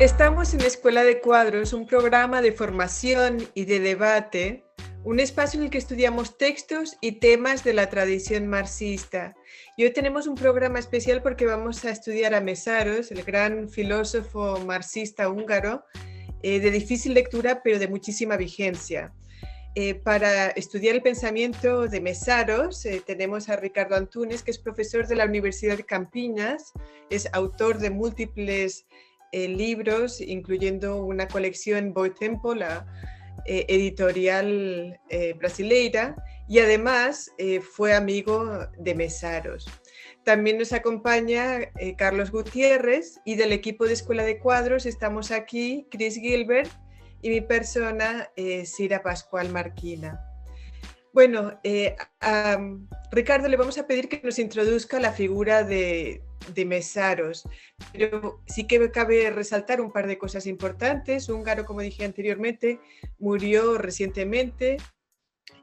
Estamos en Escuela de Cuadros, un programa de formación y de debate, un espacio en el que estudiamos textos y temas de la tradición marxista. Y hoy tenemos un programa especial porque vamos a estudiar a Mesaros, el gran filósofo marxista húngaro, eh, de difícil lectura pero de muchísima vigencia. Eh, para estudiar el pensamiento de Mesaros eh, tenemos a Ricardo Antunes, que es profesor de la Universidad de Campinas, es autor de múltiples libros, incluyendo una colección Boitempo, la eh, editorial eh, brasileira, y además eh, fue amigo de Mesaros. También nos acompaña Carlos Gutiérrez y del equipo de Escuela de Cuadros estamos aquí Chris Gilbert y mi persona, Sira Pascual Marquina. Bueno, Ricardo le vamos a pedir que nos introduzca la figura de, de Mesaros. Pero sí que cabe resaltar un par de cosas importantes. Húngaro, como dije anteriormente, murió recientemente,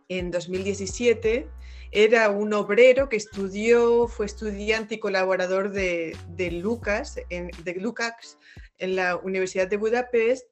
en 2017. Era un obrero que estudió, fue estudiante y colaborador de, Lucas, en, de Lukács en la Universidad de Budapest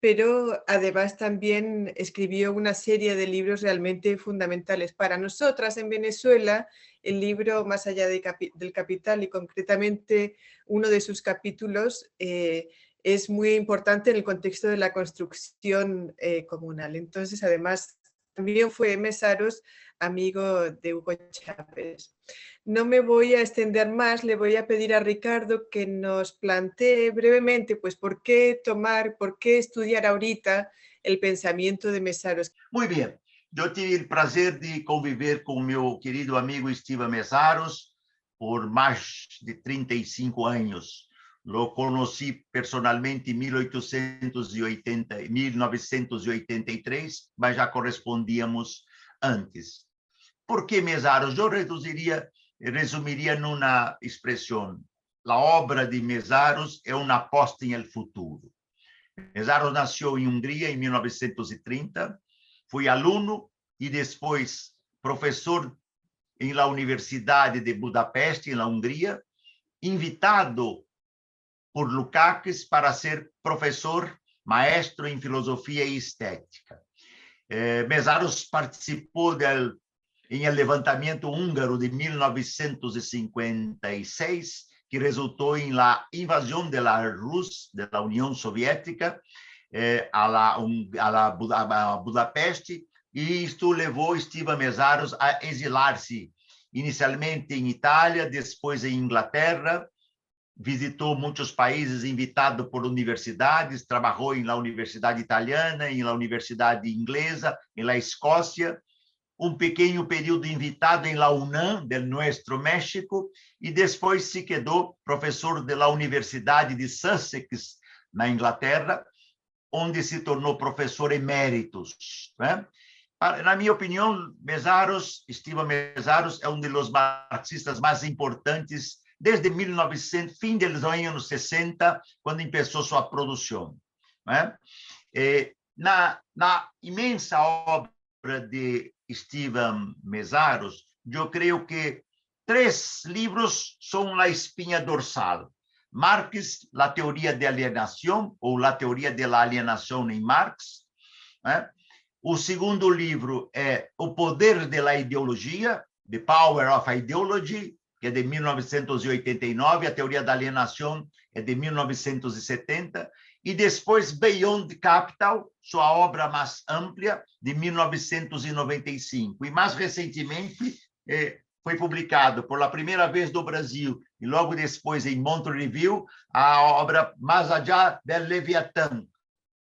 pero además también escribió una serie de libros realmente fundamentales para nosotras en Venezuela. El libro Más allá del capital y concretamente uno de sus capítulos eh, es muy importante en el contexto de la construcción eh, comunal. Entonces, además, también fue Mesaros amigo de Hugo Chávez. No me voy a extender más, le voy a pedir a Ricardo que nos plantee brevemente, pues, por qué tomar, por qué estudiar ahorita el pensamiento de Mesaros. Muy bien, yo tuve el placer de convivir con mi querido amigo Steve Mesaros por más de 35 años. Lo conocí personalmente en 1880, 1983, mas já correspondíamos antes. Por que Mesaros? Eu reduziria, resumiria numa expressão. A obra de Mesaros é uma aposta em el futuro. Mesaros nasceu em Hungria em 1930, foi aluno e depois professor em la Universidade de Budapeste, na Hungria, invitado por Lukács para ser professor, maestro em filosofia e estética. Eh, Mesaros participou del em el levantamento húngaro de 1956, que resultou em la invasão da Rússia, da União Soviética, eh, a, la, um, a, la, a Budapeste, e isto levou Steve Mesaros a exilar-se, inicialmente em Itália, depois em Inglaterra, visitou muitos países invitado por universidades, trabalhou em la Universidade Italiana, em la Universidade Inglesa, em la Escócia, um pequeno período invitado em la UNAM, do nosso México, e depois se quedou professor da Universidade de Sussex, na Inglaterra, onde se tornou professor eméritos. Né? Na minha opinião, Mesaros, Steve Mesaros, é um dos marxistas mais importantes desde 1900, fim dos anos 60, quando começou sua produção. Né? Na, na imensa obra de Steven Mesaros, eu creio que três livros são a espinha dorsal. Marx, a teoria da alienação, ou a teoria da alienação em Marx. Né? O segundo livro é O Poder da Ideologia, The Power of Ideology, que é de 1989, a teoria da alienação é de 1970 e depois Beyond Capital, sua obra mais ampla, de 1995. E mais recentemente eh, foi publicado pela primeira vez no Brasil e logo depois em Montreux Review a obra Mais allá del Leviatã,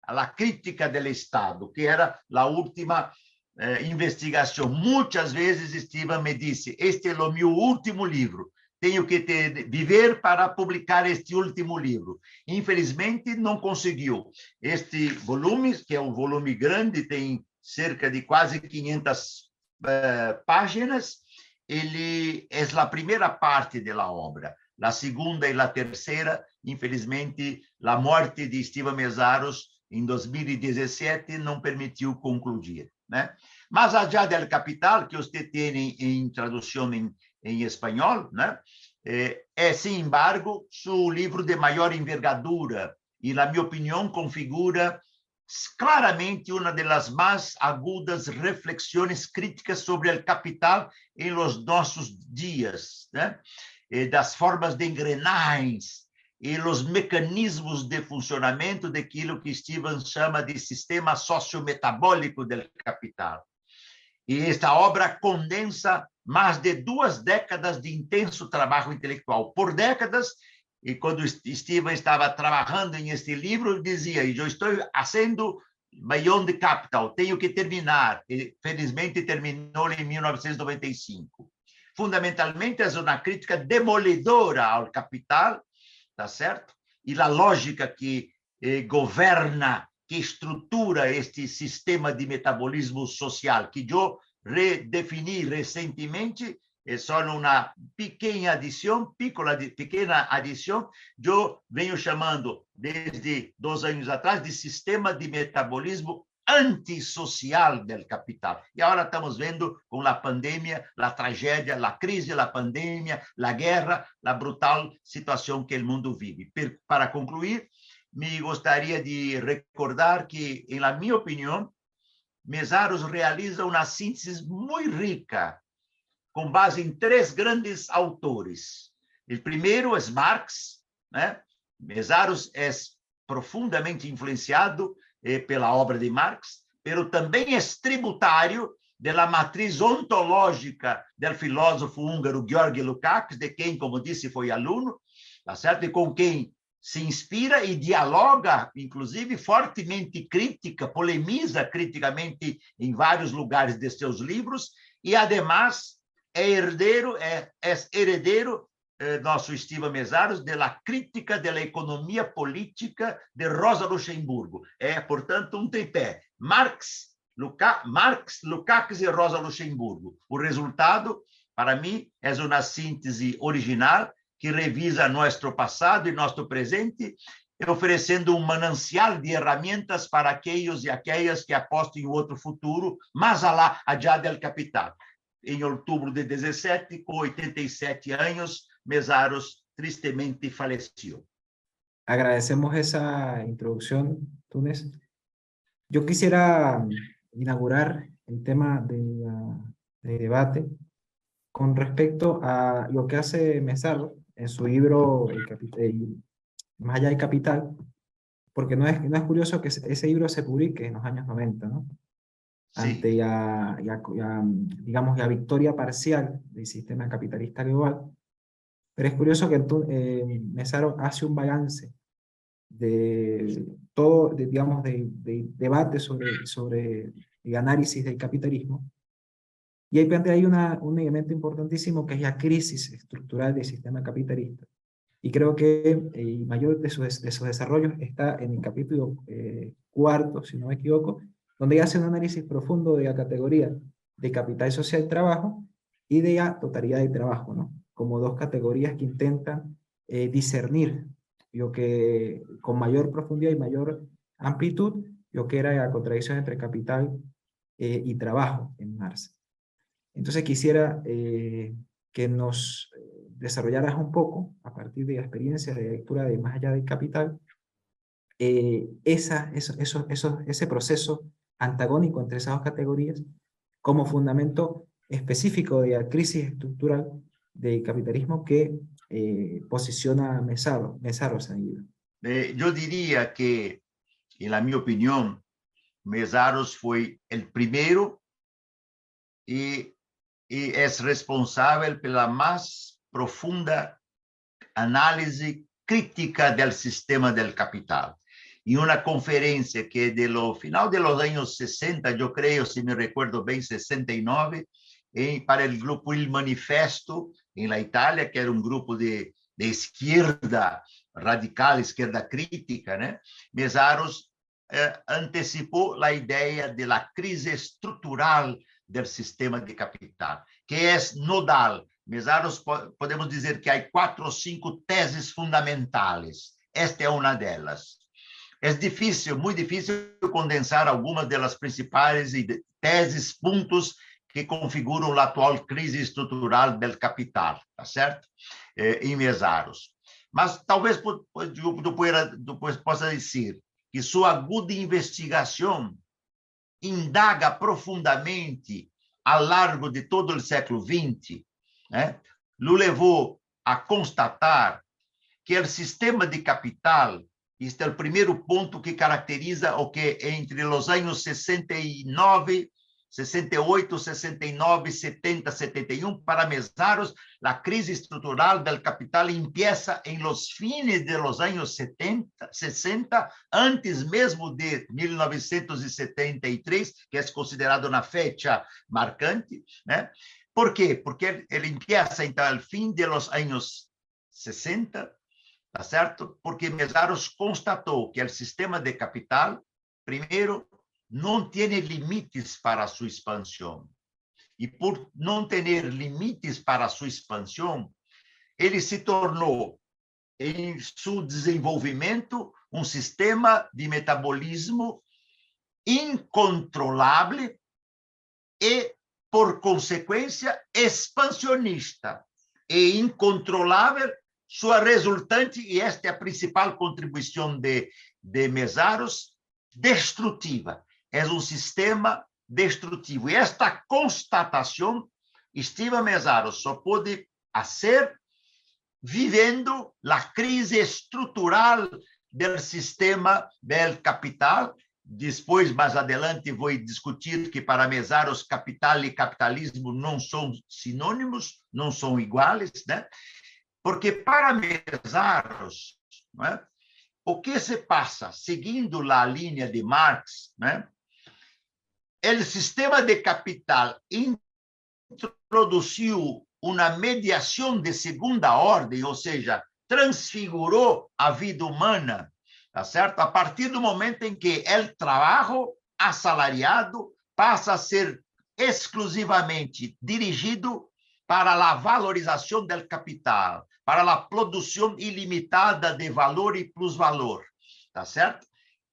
a crítica do Estado, que era a última eh, investigação. Muitas vezes Steven me disse: "Este é o meu último livro tenho que ter, viver para publicar este último livro. Infelizmente, não conseguiu. Este volume, que é um volume grande, tem cerca de quase 500 uh, eh, páginas, ele é a primeira parte da obra. A segunda e a terceira, infelizmente, a morte de Steve Mesaros em 2017 não permitiu concluir. Né? Mas a del Capital, que você tem em tradução em em espanhol, né? é, é, embargo, seu livro de maior envergadura e, na minha opinião, configura claramente uma das mais agudas reflexões críticas sobre o capital em los nossos dias, né? das formas de engrenagens e os mecanismos de funcionamento daquilo que Steven chama de sistema sociometabólico do capital. E esta obra condensa mais de duas décadas de intenso trabalho intelectual. Por décadas, e quando Steven estava trabalhando em este livro, dizia: Eu estou fazendo Beyond Capital, tenho que terminar. E, felizmente, terminou em 1995. Fundamentalmente, é uma crítica demolidora ao capital, tá certo? E a lógica que eh, governa, que estrutura este sistema de metabolismo social, que eu redefini recentemente é só uma pequena adição, pequena adição, eu venho chamando desde dois anos atrás de sistema de metabolismo antissocial do capital. E agora estamos vendo com a pandemia, a tragédia, a crise, a pandemia, a guerra, a brutal situação que o mundo vive. Para concluir, me gostaria de recordar que, em minha opinião, Mesaros realiza uma síntese muito rica com base em três grandes autores. O primeiro é Marx, né? Mesaros é profundamente influenciado eh, pela obra de Marx, pero também é tributário da matriz ontológica do filósofo húngaro Georg Lukács, de quem, como disse, foi aluno, tá certo? E com quem se inspira e dialoga, inclusive fortemente crítica, polemiza criticamente em vários lugares de seus livros, e, además, é herdeiro, é, é herdeiro eh, nosso Estiva Mesaros da crítica da economia política de Rosa Luxemburgo. É, portanto, um tripé. Marx, Luca, Marx, Lukács e Rosa Luxemburgo. O resultado, para mim, é uma síntese original que revisa nosso passado e nosso presente, oferecendo um manancial de ferramentas para aqueles e aquelas que apostam em outro futuro, mais alá, adiante do capital em outubro de 17, com 87 anos, Mesaros tristemente faleceu. Agradecemos essa introdução, Túnez. Eu quisiera inaugurar el tema de, de debate con respecto a lo que hace Mesaro en su libro el Más allá del capital, porque no es, no es curioso que ese libro se publique en los años 90, ¿no? Ante ya, digamos, la victoria parcial del sistema capitalista global. Pero es curioso que eh, Mesaro hace un balance de todo, digamos, de, debate sobre, sobre el análisis del capitalismo. Y ahí plantea ahí una, un elemento importantísimo que es la crisis estructural del sistema capitalista. Y creo que el mayor de sus, de sus desarrollos está en el capítulo eh, cuarto, si no me equivoco, donde hace un análisis profundo de la categoría de capital social trabajo y de la totalidad del trabajo, ¿no? como dos categorías que intentan eh, discernir lo que con mayor profundidad y mayor amplitud lo que era la contradicción entre capital eh, y trabajo en Marx. Entonces quisiera eh, que nos desarrollaras un poco, a partir de la experiencia de lectura de Más allá del capital, esa, eso, ese proceso antagónico entre esas dos categorías como fundamento específico de la crisis estructural del capitalismo que eh, posiciona Mesaro, Mesaros en eh, yo diría que, en la mi opinión, Mesaros fue el primero y, y es responsable por la más profunda análisis crítica del sistema del capital em uma conferência que de lo final de los anos 60, eu creio, se me recuerdo bem, 69, em, para o grupo Il Manifesto, em la Itália, que era um grupo de, de radical, esquerda crítica, né? Mesaros eh, a ideia de la do sistema de capital, que é nodal. Mesaros, podemos dizer que há quatro ou cinco teses fundamentais. Esta é uma delas. É difícil, muito difícil condensar algumas das principais teses, pontos que configuram a atual crise estrutural do capital, tá certo? Eh, em Mesaros. Mas talvez depois possa dizer que sua aguda investigação indaga profundamente ao largo de todo o século XX, né, o levou a constatar que o sistema de capital, este é o primeiro ponto que caracteriza o que entre os anos 69 68, 69, 70, 71, para Mesaros, a crise estrutural do capital empieza em los fines de los anos 70, 60, antes mesmo de 1973, que é considerado uma fecha marcante, né? Por quê? Porque ele empieza então ao fim de los anos 60, tá certo? Porque Mesaros constatou que o sistema de capital, primeiro, não tem limites para sua expansão. E por não ter limites para sua expansão, ele se tornou, em seu desenvolvimento, um sistema de metabolismo incontrolável e, por consequência, expansionista e incontrolável, sua resultante, e esta é a principal contribuição de, de Mesaros, destrutiva é um sistema destrutivo. E esta constatação, Steven Mesaro só pode fazer vivendo a crise estrutural do sistema do capital. Depois, mais adiante, vou discutir que para Mesaros, capital e capitalismo não são sinônimos, não são iguais, né? Porque para Mesaros, é? o que se passa, seguindo a linha de Marx, né? o sistema de capital introduziu uma mediação de segunda ordem, ou seja, transfigurou a vida humana, tá certo? A partir do momento em que o trabalho assalariado passa a ser exclusivamente dirigido para a valorização do capital, para a produção ilimitada de valor e plusvalor, tá certo?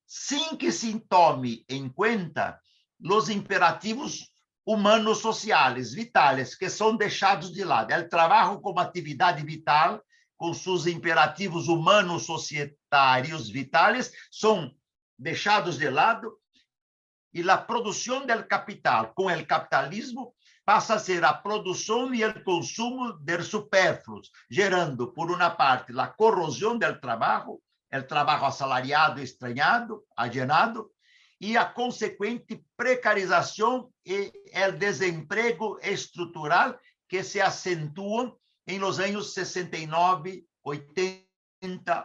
Sem que se tome em conta los imperativos humanos sociais, vitais, que são deixados de lado. O trabalho como atividade vital, com seus imperativos humanos societários vitais, são deixados de lado e a produção do capital com o capitalismo passa a ser a produção e o consumo de supérfluos, gerando, por uma parte, a corrosão do trabalho, o trabalho assalariado, estranhado, alienado, e a consequente precarização e o desemprego estrutural que se acentuam em los anos 69, 80,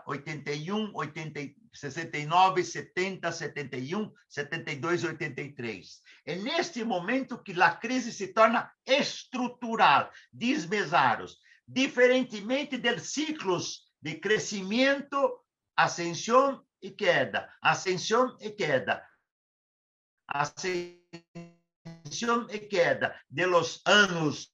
81, 80, 69, 70, 71, 72 e 83. É neste momento que a crise se torna estrutural, diz Mesaros, diferentemente dos ciclos de crescimento, ascensão e queda, ascensão e queda ascensão e queda de los anos,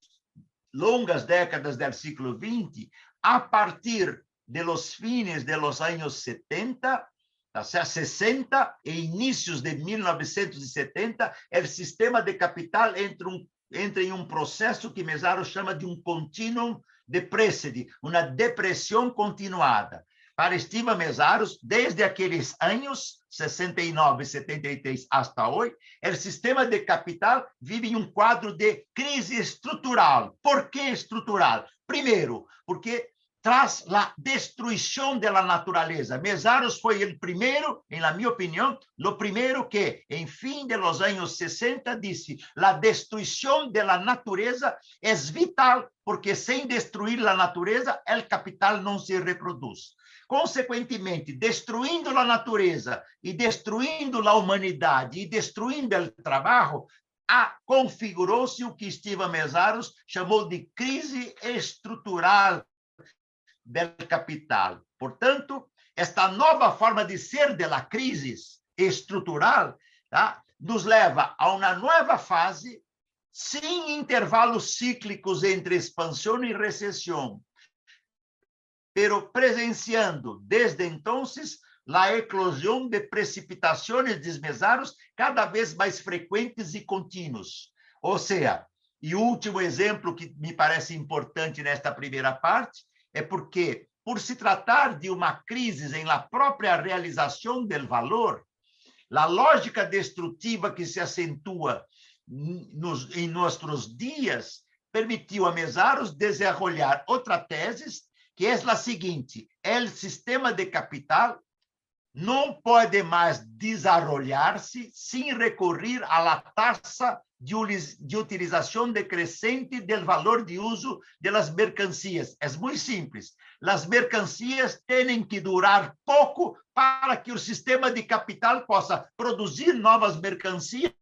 longas décadas do século XX, a partir de los fines de los anos 70, tá 60 e inícios de 1970, o sistema de capital entra, um, entra em um processo que Mesaro chama de um continuum depressive, uma depressão continuada para estima Mesaros, desde aqueles anos 69, 73 hasta hoje, o sistema de capital vive em um quadro de crise estrutural. Por que estrutural? Primeiro, porque traz a destruição da natureza. Mesaros foi o primeiro, em la minha opinião, o primeiro que, em fim de los anos 60, disse: a destruição da natureza é vital, porque sem destruir a natureza, o capital não se reproduz. Consequentemente, destruindo a natureza e destruindo a humanidade e destruindo o trabalho, configurou-se o que Steven Mesaros chamou de crise estrutural do capital. Portanto, esta nova forma de ser da crise estrutural tá, nos leva a uma nova fase sem intervalos cíclicos entre expansão e recessão, pero presenciando desde entonces la eclosión de precipitaciones desmesados cada vez mais frequentes e contínuos. Ou seja, e último exemplo que me parece importante nesta primeira parte é porque por se tratar de uma crise em la própria realização do valor, a lógica destrutiva que se acentua nos, em nossos dias permitiu a Mesaros desenvolver outra tese, que é a seguinte: o sistema de capital não pode mais desarrollar-se sem recorrer à taxa de, utilização decrescente do valor de uso das mercancias. É muito simples. As mercancias têm que durar pouco para que o sistema de capital possa produzir novas mercancias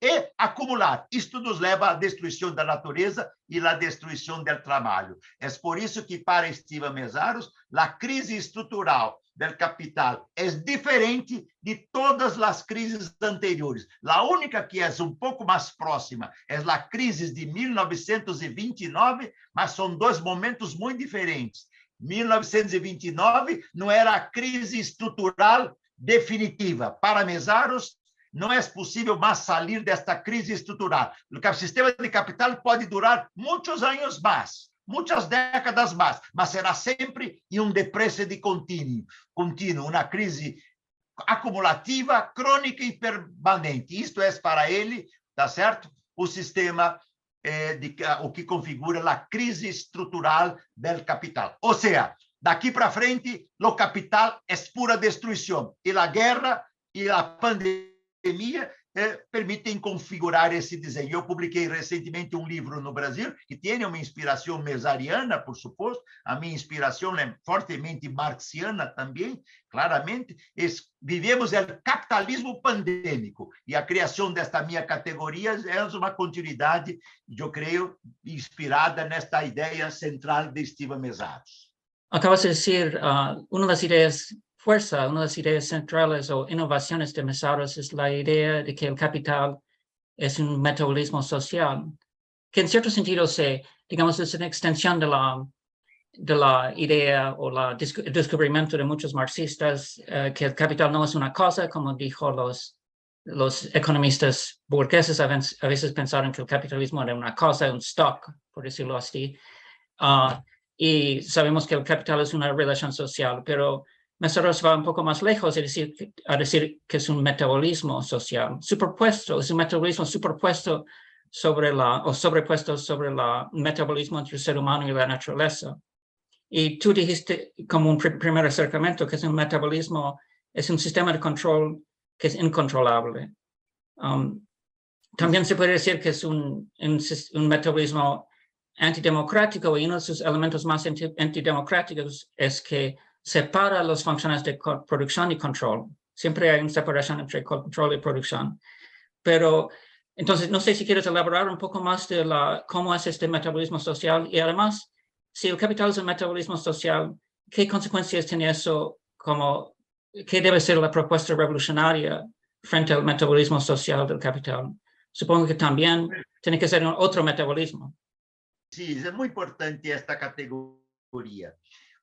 e acumular. Isto nos leva à destruição da natureza e à destruição do trabalho. É por isso que, para Estiva Mesaros, a crise estrutural del capital é diferente de todas as crises anteriores. A única que é um pouco mais próxima é a crise de 1929, mas são dois momentos muito diferentes. 1929 não era a crise estrutural definitiva. Para Mesaros, não é possível mais sair desta crise estrutural. O sistema de capital pode durar muitos anos mais muitas décadas mais, mas será sempre em um depresse de contínuo, contínuo, uma crise acumulativa, crônica e permanente. Isto é para ele, tá certo? O sistema é, de, o que configura a crise estrutural do capital. Ou seja, daqui para frente, o capital é pura destruição e a guerra e a pandemia eh, permitem configurar esse desenho. Eu publiquei recentemente um livro no Brasil que tem uma inspiração mesariana, por suposto, a minha inspiração é fortemente marxiana também, claramente. Vivemos o capitalismo pandêmico e a criação desta minha categoria é uma continuidade, eu creio, inspirada nesta ideia central de Steven Mesaros. Acabas de dizer uh, uma das ideias fuerza, una de las ideas centrales o innovaciones de Mesaros es la idea de que el capital es un metabolismo social, que en cierto sentido se, digamos, es una extensión de la, de la idea o la, el descubrimiento de muchos marxistas, eh, que el capital no es una cosa, como dijo los, los economistas burgueses, a veces pensaron que el capitalismo era una cosa, un stock, por decirlo así. Uh, y sabemos que el capital es una relación social, pero Mesaros va un poco más lejos a decir, a decir que es un metabolismo social, superpuesto, es un metabolismo superpuesto sobre la, o sobrepuesto sobre el metabolismo entre el ser humano y la naturaleza. Y tú dijiste como un primer acercamiento que es un metabolismo, es un sistema de control que es incontrolable. Um, también se puede decir que es un, un, un, metabolismo antidemocrático y uno de sus elementos más antidemocráticos es que separa las funciones de producción y control. Siempre hay una separación entre control y producción. Pero entonces, no sé si quieres elaborar un poco más de la, cómo es este metabolismo social y además, si el capital es un metabolismo social, ¿qué consecuencias tiene eso? Como, ¿Qué debe ser la propuesta revolucionaria frente al metabolismo social del capital? Supongo que también tiene que ser otro metabolismo. Sí, es muy importante esta categoría.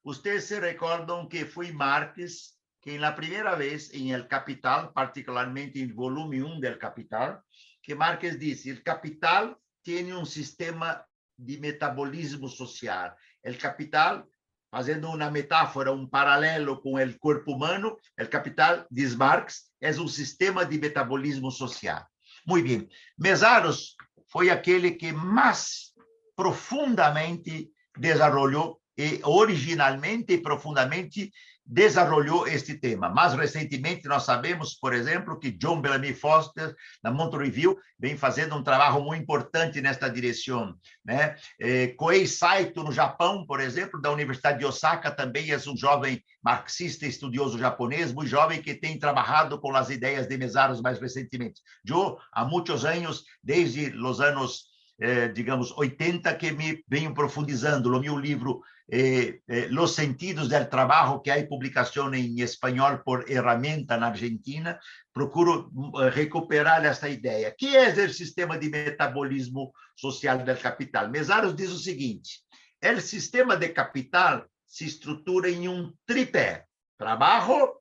Ustedes se recuerdan que fue Marx que en la primera vez en El Capital, particularmente en el volumen 1 del Capital, que Marx dice, el capital tiene un sistema de metabolismo social. El capital, fazendo uma metáfora, um paralelo com o corpo humano, o capital, diz Marx, é um sistema de metabolismo social. Muito bem. Mesaros foi aquele que mais profundamente desenvolveu e originalmente e profundamente desarrollou este tema. Mais recentemente, nós sabemos, por exemplo, que John Bellamy Foster, da Monto Review, vem fazendo um trabalho muito importante nesta direção. Né? Eh, Koei Saito, no Japão, por exemplo, da Universidade de Osaka, também é um jovem marxista estudioso japonês, muito jovem, que tem trabalhado com as ideias de Mesaros mais recentemente. Eu, há muitos anos, desde os anos eh, digamos, 80 que me venho profundizando. No meu livro eh, eh, Sentidos del Trabajo, que hay publicación en español por herramienta na Argentina, procuro eh, recuperar esta ideia. que é o sistema de metabolismo social del capital? Mesaros diz o seguinte, o sistema de capital se estrutura em um tripé, trabalho,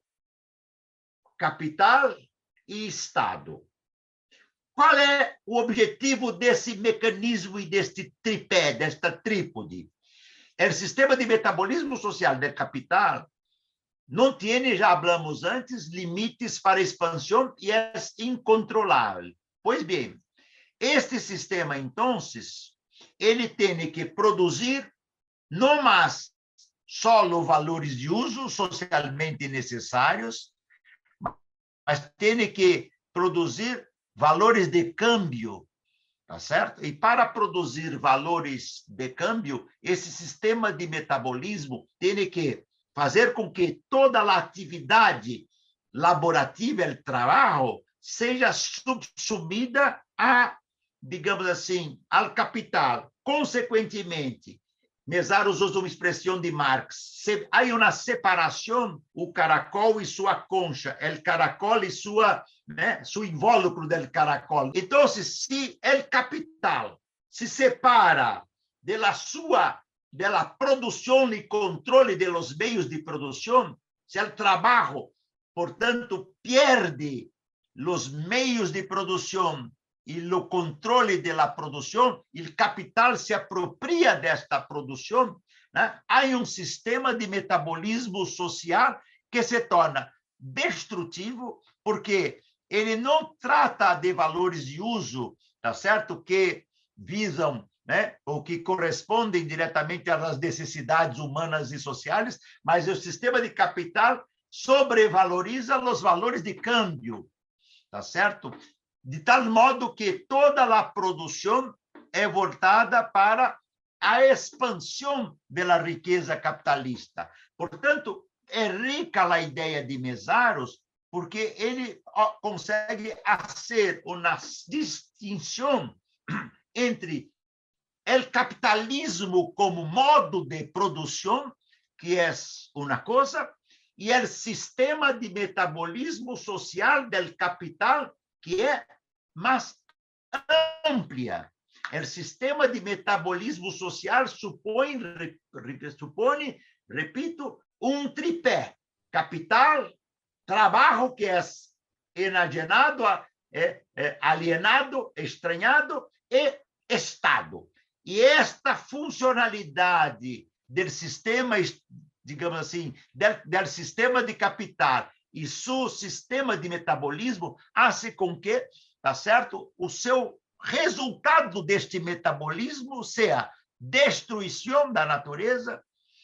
capital e Estado. Qual é o objetivo desse mecanismo e deste tripé, desta trípode? O sistema de metabolismo social do capital não tem, já falamos antes, limites para expansão e é incontrolável. Pois bem, este sistema, então, ele tem que produzir não mais só valores de uso socialmente necessários, mas tem que produzir valores de câmbio, tá certo? E para produzir valores de câmbio, esse sistema de metabolismo tem que fazer com que toda a atividade laborativa, o trabalho, seja subsumida a, digamos assim, ao capital. Consequentemente, Mesaros usa uma expressão de Marx. Há uma separação, o caracol e sua concha, o caracol e sua, né, seu invólucro del caracol. Então, se o capital se separa da sua da produção e controle de los meios de produção, se o trabalho, portanto, perde os meios de produção e o controle da produção, o capital se apropria desta produção, né? há um sistema de metabolismo social que se torna destrutivo, porque ele não trata de valores de uso, tá certo? Que visam, né, ou que correspondem diretamente às necessidades humanas e sociais, mas o sistema de capital sobrevaloriza os valores de câmbio, tá certo? De tal modo que toda a produção é voltada para a expansão da riqueza capitalista. Portanto, é rica a ideia de Mesaros, porque ele consegue fazer uma distinção entre o capitalismo como modo de produção, que é uma coisa, e o sistema de metabolismo social do capital, que é mais ampla. O sistema de metabolismo social supõe, supõe, repito, um tripé: capital, trabalho que é enajenado, é, é, alienado, estranhado e Estado. E esta funcionalidade do sistema, digamos assim, do, do sistema de capital e seu sistema de metabolismo hace com que, tá certo? O seu resultado deste metabolismo seja destruição da natureza,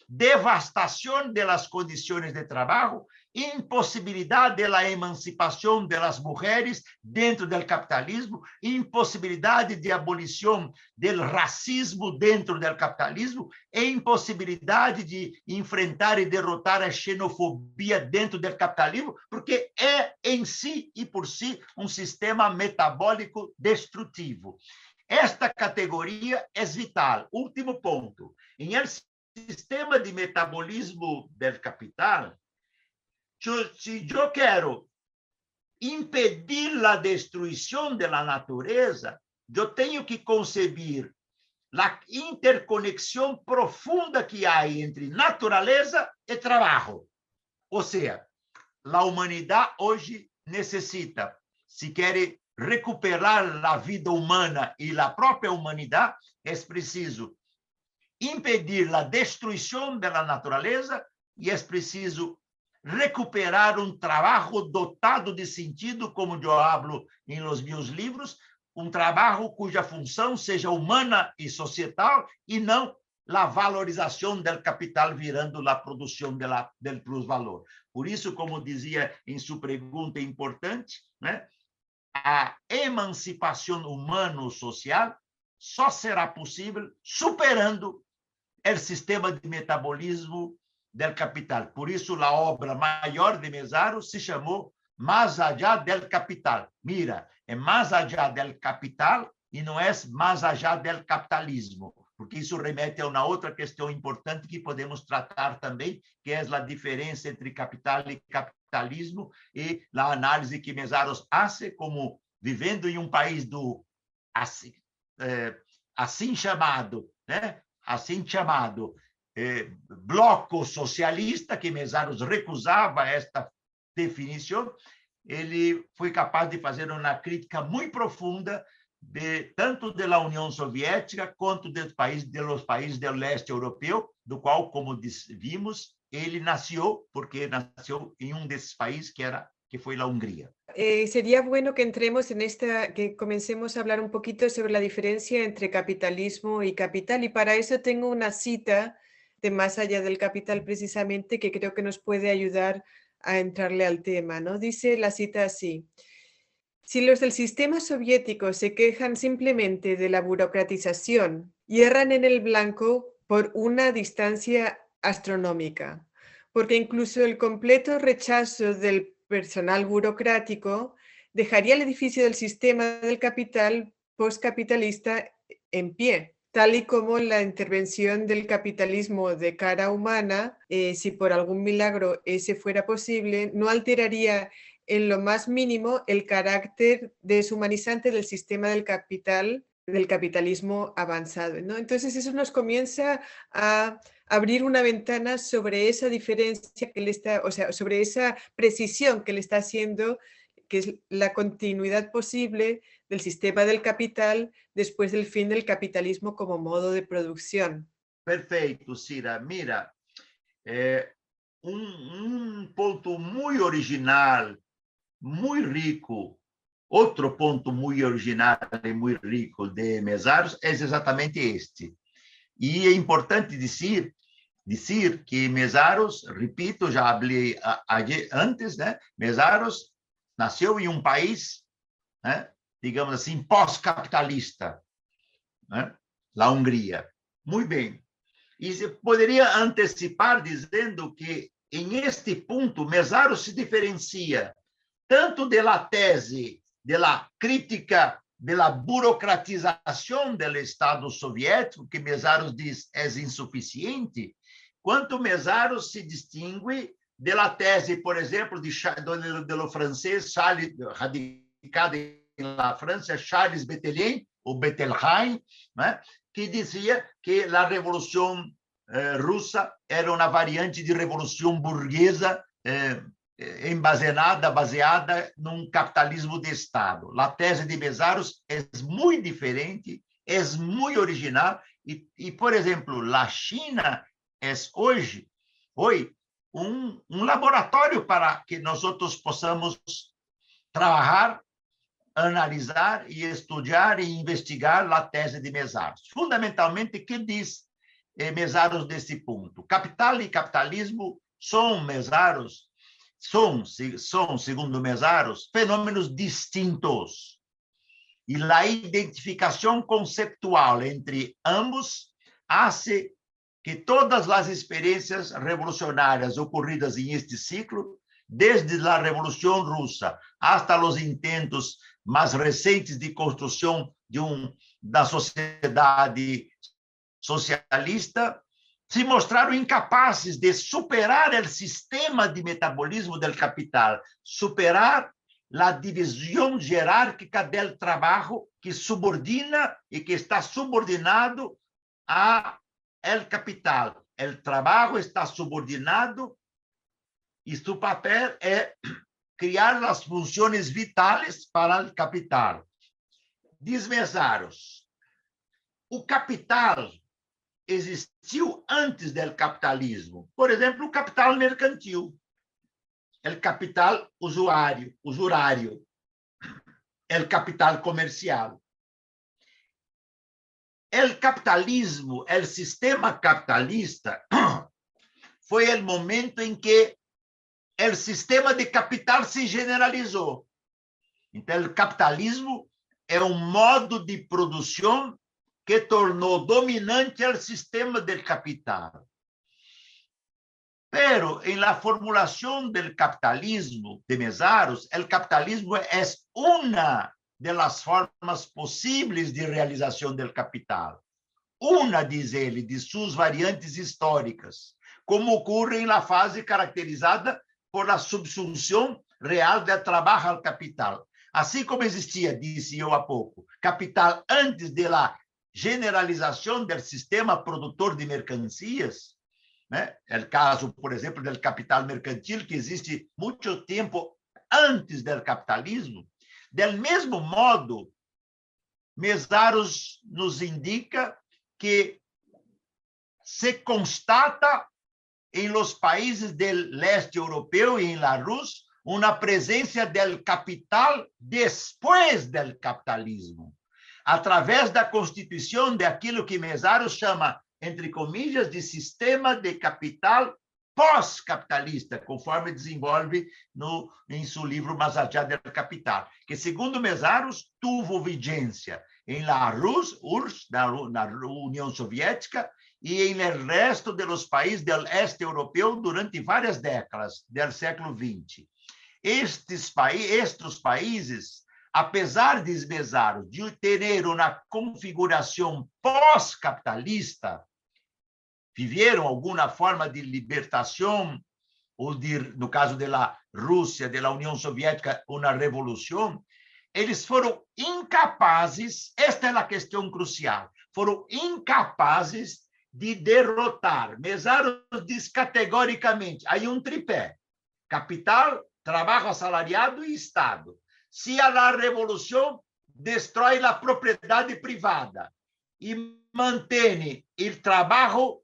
devastação das condições de trabalho, impossibilidade da emancipação das mulheres dentro do capitalismo, impossibilidade de abolição do racismo dentro do capitalismo e impossibilidade de enfrentar e derrotar a xenofobia dentro do capitalismo, porque é em si e por si um sistema metabólico destrutivo. Esta categoria é vital. Último ponto. Em el sistema de metabolismo do capital, se eu quero impedir a destruição da natureza, eu tenho que conceber a interconexão profunda que há entre natureza e trabalho. Ou seja, a humanidade hoje necessita, se quer recuperar a vida humana e a própria humanidade, é preciso impedir a destruição da natureza e é preciso recuperar um trabalho dotado de sentido, como eu hablo em los meus livros, um trabalho cuja função seja humana e societal e não a valorização do capital virando a produção do plus-valor. Por isso, como dizia em sua pergunta importante, né, a emancipação humano-social só será possível superando o sistema de metabolismo del capital. Por isso, a obra maior de Mesaro se chamou Mais allá del capital. Mira, é mais allá del capital e não é mais allá del capitalismo, porque isso remete a uma outra questão importante que podemos tratar também, que é a diferença entre capital e capitalismo e a análise que Mesaros faz como vivendo em um país do assim, é, assim chamado, né? assim chamado eh, bloco socialista, que Mesaros recusava esta definição, ele foi capaz de fazer uma crítica muito profunda de tanto da União Soviética quanto dos países, dos países do leste europeu, do qual, como vimos, ele nasceu porque nasceu em um desses países que era que foi a Hungria. Eh, sería bueno que entremos en esta, que comencemos a hablar un poquito sobre la diferencia entre capitalismo y capital. Y para eso tengo una cita de Más allá del capital precisamente que creo que nos puede ayudar a entrarle al tema. ¿no? Dice la cita así. Si los del sistema soviético se quejan simplemente de la burocratización y erran en el blanco por una distancia astronómica, porque incluso el completo rechazo del personal burocrático dejaría el edificio del sistema del capital postcapitalista en pie, tal y como la intervención del capitalismo de cara humana, eh, si por algún milagro ese fuera posible, no alteraría en lo más mínimo el carácter deshumanizante del sistema del capital, del capitalismo avanzado. ¿no? Entonces eso nos comienza a abrir una ventana sobre esa diferencia que le está, o sea, sobre esa precisión que le está haciendo, que es la continuidad posible del sistema del capital después del fin del capitalismo como modo de producción. Perfecto, Cira. Mira, eh, un, un ponto muy original, muy rico, outro ponto muito original e muito rico de Mesaros é exatamente este. E é importante dizer dizer que Mesaros, repito, já falei antes, né? Mesaros nasceu em um país, né? Digamos assim, pós-capitalista, né? a Hungria. Muito bem. E se poderia antecipar dizendo que, em este ponto, Mesaros se diferencia tanto da tese da crítica da burocratização do Estado soviético, que Mesaros diz é insuficiente, quanto Mesaros se distingue da tese, por exemplo, de, do, do francês Charles, radicado na França, Charles Bettelheim, ou né, que dizia que a Revolução eh, Russa era uma variante de revolução burguesa eh, embasenada, baseada num capitalismo de Estado. A tese de Mesaros é muito diferente, é muito original, e, e por exemplo, a China é hoje, hoje um, um laboratório para que nós outros possamos trabalhar, analisar e estudar e investigar a tese de Mesaros. Fundamentalmente, que diz eh, Mesaros desse ponto? Capital e capitalismo são Mesaros são, são, segundo Mesaros, fenômenos distintos. E a identificação conceptual entre ambos hace que todas as experiências revolucionárias ocorridas em este ciclo, desde a Revolução Russa hasta os intentos mais recentes de construção de da sociedade socialista, se mostraram incapazes de superar o sistema de metabolismo do capital, superar a divisão jerárquica do trabalho que subordina e que está subordinado a el capital. O trabalho está subordinado e seu papel é criar as funções vitais para o capital. Diz Mesaros, o capital existiu antes do capitalismo. Por exemplo, o capital mercantil, o capital usuário, usurário, o capital comercial. O capitalismo, o sistema capitalista, foi o momento em que o sistema de capital se generalizou. Então, o capitalismo é um modo de produção que tornou dominante o sistema do capital. Pero em la formulação do capitalismo de Mesaros, o capitalismo é uma das formas possíveis de realização do capital. Uma, diz ele, de suas variantes históricas, como ocorre na fase caracterizada por a subsunção real do trabalho ao capital. Assim como existia, disse eu há pouco, capital antes de la generalização do sistema produtor de mercancias, né? É o caso, por exemplo, do capital mercantil, que existe muito tempo antes do capitalismo. Do mesmo modo, Mesaros nos indica que se constata em los países del leste europeu e em la Rússia uma presença del capital depois del capitalismo, através da constituição de aquilo que Mesaros chama, entre comillas, de sistema de capital pós-capitalista, conforme desenvolve no, em seu livro Mas allá del Capital, que, segundo Mesaros, tuvo vigência em la Rus, URSS, na, na União Soviética, e em el resto dos países do este europeu durante várias décadas do século XX. Estes, estes países, apesar de Mesaros de ter uma configuração pós-capitalista, viveram alguma forma de libertação, ou de, no caso da Rússia, da União Soviética, uma revolução, eles foram incapazes, esta é a questão crucial, foram incapazes de derrotar. Mesaros categoricamente, há um tripé, capital, trabalho assalariado e Estado. Se a revolução destrói a propriedade privada e mantém o trabalho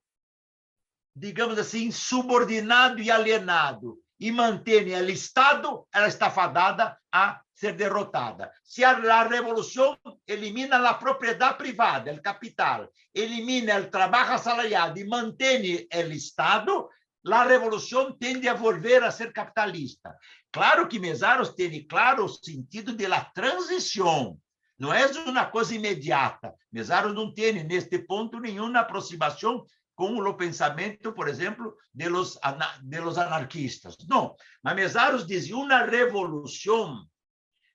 digamos assim, subordinado e alienado e mantém o Estado, ela está fadada a ser derrotada. Se a, revolução elimina a propriedade privada, o capital, elimina o trabalho assalariado e mantém o Estado, a revolução tende a volver a ser capitalista. Claro que Mesaros tem claro o sentido da transição, não é uma coisa imediata. Mesaros não tem, neste ponto, nenhuma aproximação com o pensamento, por exemplo, de los, anarquistas. Não, mas Mesaros dizia, uma revolução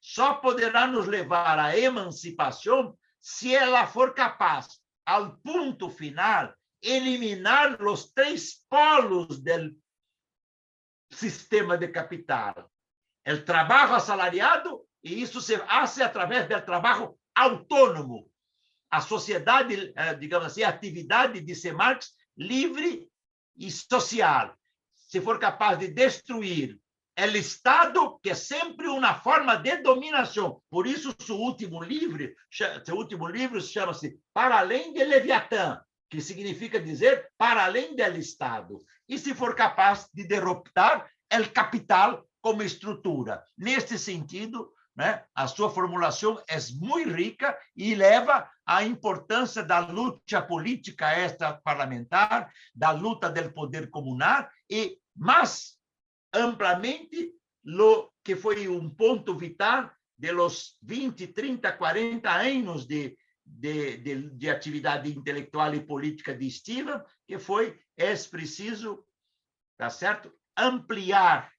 só poderá nos levar à emancipação se ela for capaz, ao ponto final, eliminar os três polos do sistema de capital. O trabalho assalariado, e isso se faz através do trabalho autônomo, a sociedade, eh, digamos assim, a atividade de ser Marx livre e social. Se for capaz de destruir o Estado, que é sempre uma forma de dominação. Por isso, seu último livro, seu último livro chama-se Para Além de Leviatã, que significa dizer para além do Estado. E se for capaz de derrotar o capital como estrutura. Neste sentido, né? A sua formulação é muito rica e leva à importância da luta política extra-parlamentar, da luta do poder comunal e, mais amplamente, lo que foi um ponto vital de los 20, 30, 40 anos de, de, de, de atividade intelectual e política de Steven, que foi, é preciso, tá certo? ampliar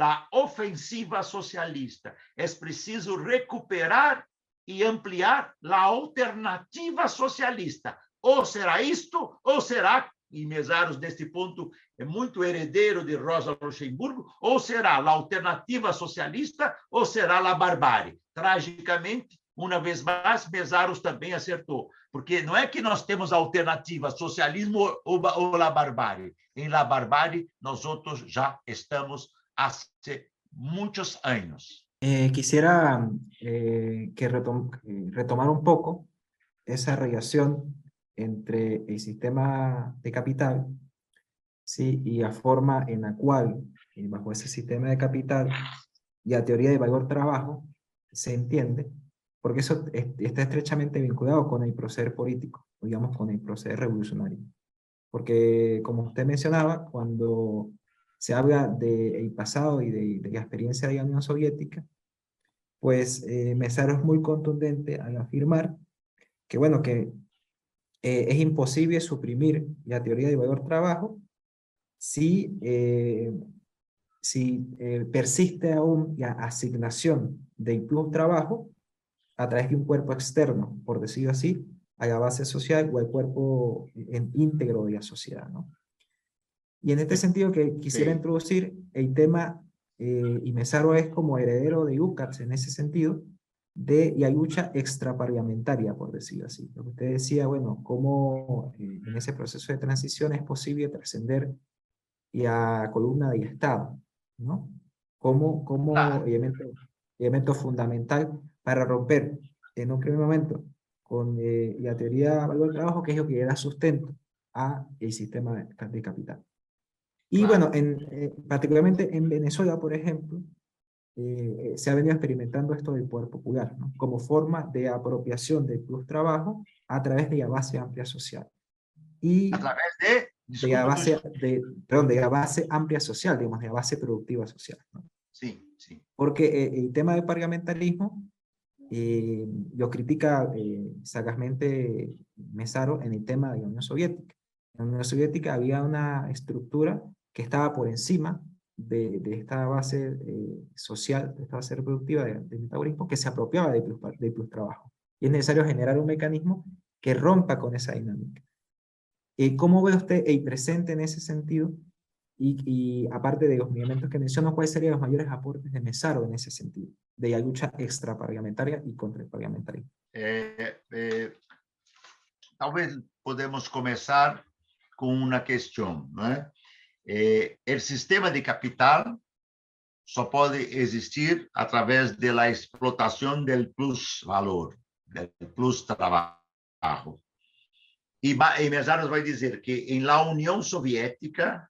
a ofensiva socialista. É preciso recuperar e ampliar a alternativa socialista. Ou será isto, ou será, e Mesaros, neste ponto, é muito herdeiro de Rosa Luxemburgo, ou será a alternativa socialista, ou será a barbárie. Tragicamente, uma vez mais, Mesaros também acertou, porque não é que nós temos alternativa, socialismo ou, ou a barbárie. Em la barbárie, nós outros já estamos hace muchos años. Eh, quisiera eh, que retomar un poco esa relación entre el sistema de capital ¿sí? y la forma en la cual, eh, bajo ese sistema de capital y la teoría de valor trabajo, se entiende, porque eso está estrechamente vinculado con el proceder político, digamos con el proceder revolucionario. Porque, como usted mencionaba, cuando se habla del pasado y de, la experiencia de la Unión Soviética, pues eh, Mesaro es muy contundente al afirmar que, bueno, que eh, es imposible suprimir la teoría de valor trabajo si, eh, si eh, persiste aún la asignación del plus trabajo a través de un cuerpo externo, por decirlo así, a la base social o al cuerpo en íntegro de la sociedad, ¿no? Y en este sentido que quisiera introducir el tema, eh, y Mesaro es como heredero de UCATS en ese sentido, de la lucha extraparlamentaria, por decirlo así. Lo que usted decía, bueno, cómo eh, en ese proceso de transición es posible trascender la columna del Estado, ¿no? Como, como elemento, elemento fundamental para romper en un primer momento con eh, la teoría de valor del trabajo, que es lo que da sustento a el sistema de, capital. Y bueno, en, eh, particularmente en Venezuela, por ejemplo, eh, se ha venido experimentando esto del poder popular, ¿no? como forma de apropiación del plus trabajo a través de la base amplia social. Y a través de de la base, de, perdón, de la base amplia social, digamos, de la base productiva social. ¿no? Sí, sí. Porque eh, el tema del parlamentarismo eh, lo critica eh, sagazmente Mesaro en el tema de la Unión Soviética. En la Unión Soviética había una estructura que estaba por encima de, de esta base eh, social, de esta base reproductiva del de metabolismo, que se apropiaba plus, de plus trabajo. Y es necesario generar un mecanismo que rompa con esa dinámica. Eh, ¿Cómo ve usted el presente en ese sentido? Y, y, aparte de los movimientos que menciono, ¿cuáles serían los mayores aportes de Mesaro en ese sentido, de la lucha extraparlamentaria y contra el parlamentarismo? Eh, eh, talvez podemos começar com uma questão, não é? Eh, o sistema de capital só pode existir através da explotação do plus valor, do plus trabalho. E, e Mesaros vai dizer que em la União Soviética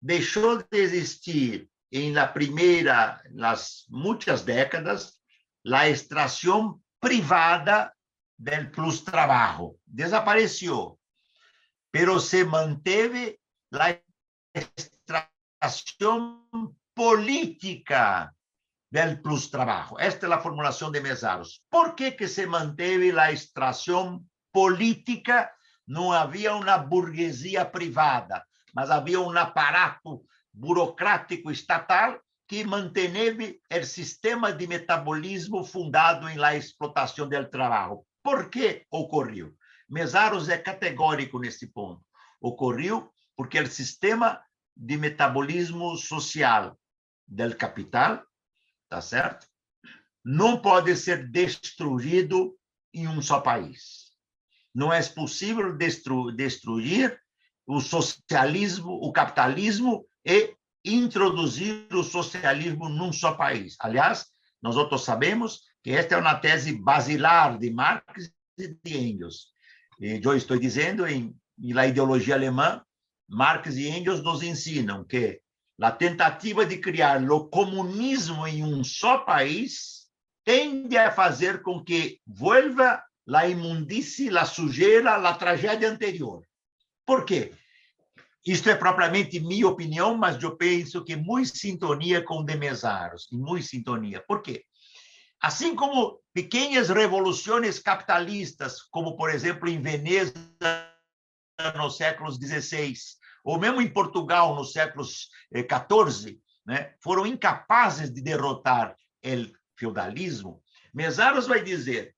deixou de existir em la primeira, nas muitas décadas, a extração privada del plus trabalho. Desapareceu. Pero se manteve a extração política del plus trabalho. Esta é a formulação de Mesaros. Por que se manteve a extração política não havia uma burguesia privada, mas havia um aparato burocrático estatal que manteve o sistema de metabolismo fundado em la explotação do trabalho. Por que ocorreu? Mesaros é categórico nesse ponto. Ocorreu porque o sistema de metabolismo social do capital, tá certo? Não pode ser destruído em um só país. Não é possível destru destruir o socialismo, o capitalismo e introduzir o socialismo num só país. Aliás, nós outros sabemos que esta é uma tese basilar de Marx e de Engels. E eu estou dizendo em, la ideologia alemã, Marx e Engels nos ensinam que a tentativa de criar o comunismo em um só país tende a fazer com que vuelva la imundície, la sujeira, la tragédia anterior. Por quê? Isto é propriamente minha opinião, mas eu penso que muito sintonia com Demesaros, muito sintonia. Por quê? Assim como pequenas revoluções capitalistas, como, por exemplo, em Veneza, nos séculos XVI, ou mesmo em Portugal, nos séculos XIV, né, foram incapazes de derrotar o feudalismo, Mesaros vai dizer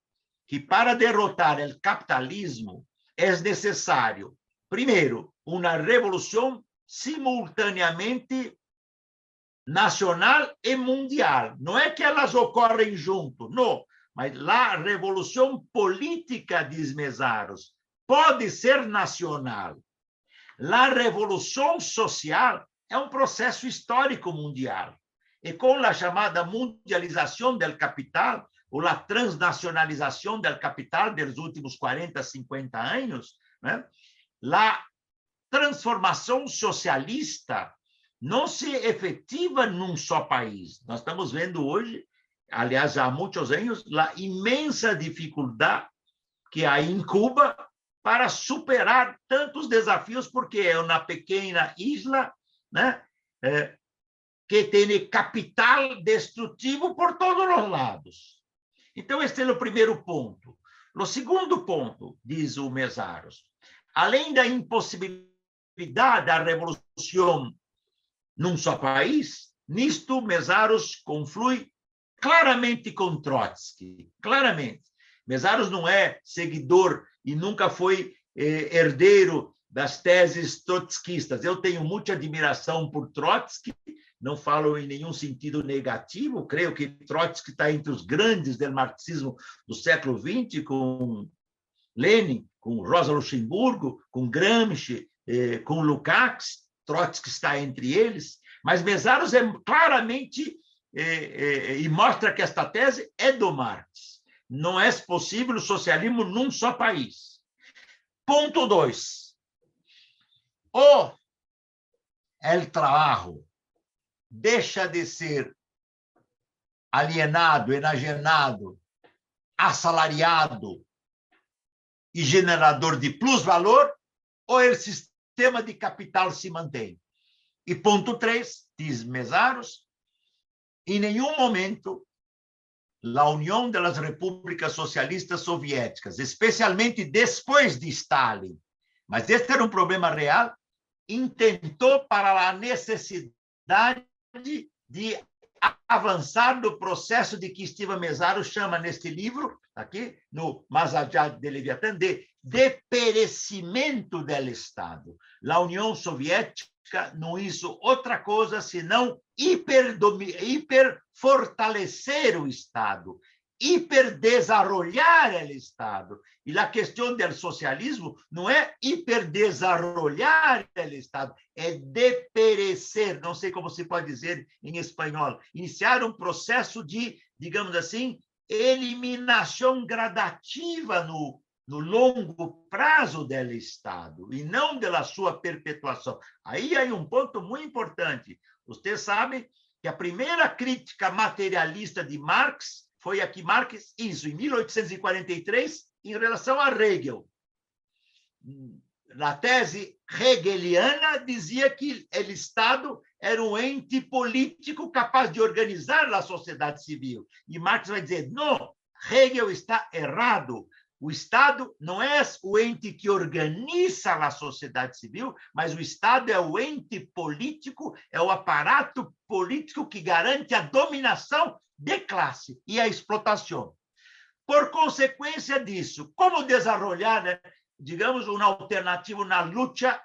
que para derrotar o capitalismo é necessário, primeiro, uma revolução simultaneamente nacional e mundial. Não é que elas ocorrem junto, não. Mas a revolução política, diz Mesaros, pode ser nacional. A revolução social é um processo histórico mundial. E com a chamada mundialização do capital, ou a transnacionalização do capital dos últimos 40, 50 anos, né? a transformação socialista não se efetiva num só país. Nós estamos vendo hoje, aliás, há muitos anos, a imensa dificuldade que há em Cuba para superar tantos desafios, porque é uma pequena isla né, é, que tem capital destrutivo por todos os lados. Então, este é o primeiro ponto. O segundo ponto, diz o Mesaros, além da impossibilidade da revolução num só país, nisto Mesaros conflui claramente com Trotsky, claramente. Mesaros não é seguidor e nunca foi eh, herdeiro das teses trotskistas. Eu tenho muita admiração por Trotsky, não falo em nenhum sentido negativo, creio que Trotsky está entre os grandes do marxismo do século XX, com Lenin, com Rosa Luxemburgo, com Gramsci, eh, com Lukács, Trotsky está entre eles, mas Mesaros é claramente eh, eh, e mostra que esta tese é do Marx. Não é possível o socialismo num só país. Ponto dois. O el deixa de ser alienado, enajenado, assalariado e generador de plus-valor, ou o sistema de capital se mantém. E ponto três, diz Mesaros, em nenhum momento a União das Repúblicas Socialistas Soviéticas, especialmente depois de Stalin, mas este era um problema real, intentou para a necessidade de avançar no processo de que Steven Mesaro chama neste livro, aqui, no Mazajá de Leviatã, de deperecimento do Estado. A União Soviética não hizo outra coisa senão hiper, hiper fortalecer o Estado, hiperdesarrollar o Estado. E a questão do socialismo não é hiperdesarrollar o Estado, é deperecer, não sei como se pode dizer em espanhol, iniciar um processo de, digamos assim, eliminação gradativa no, no longo prazo do Estado e não da sua perpetuação. Aí há um ponto muito importante. Você sabe que a primeira crítica materialista de Marx foi a que Marx hizo em 1843 em relação a Hegel. Na tese hegeliana, dizia que o Estado era um ente político capaz de organizar a sociedade civil. E Marx vai dizer: não, Hegel está errado. O Estado não é o ente que organiza a sociedade civil, mas o Estado é o ente político, é o aparato político que garante a dominação de classe e a explotação. Por consequência disso, como desenvolver, né, digamos, uma alternativa na luta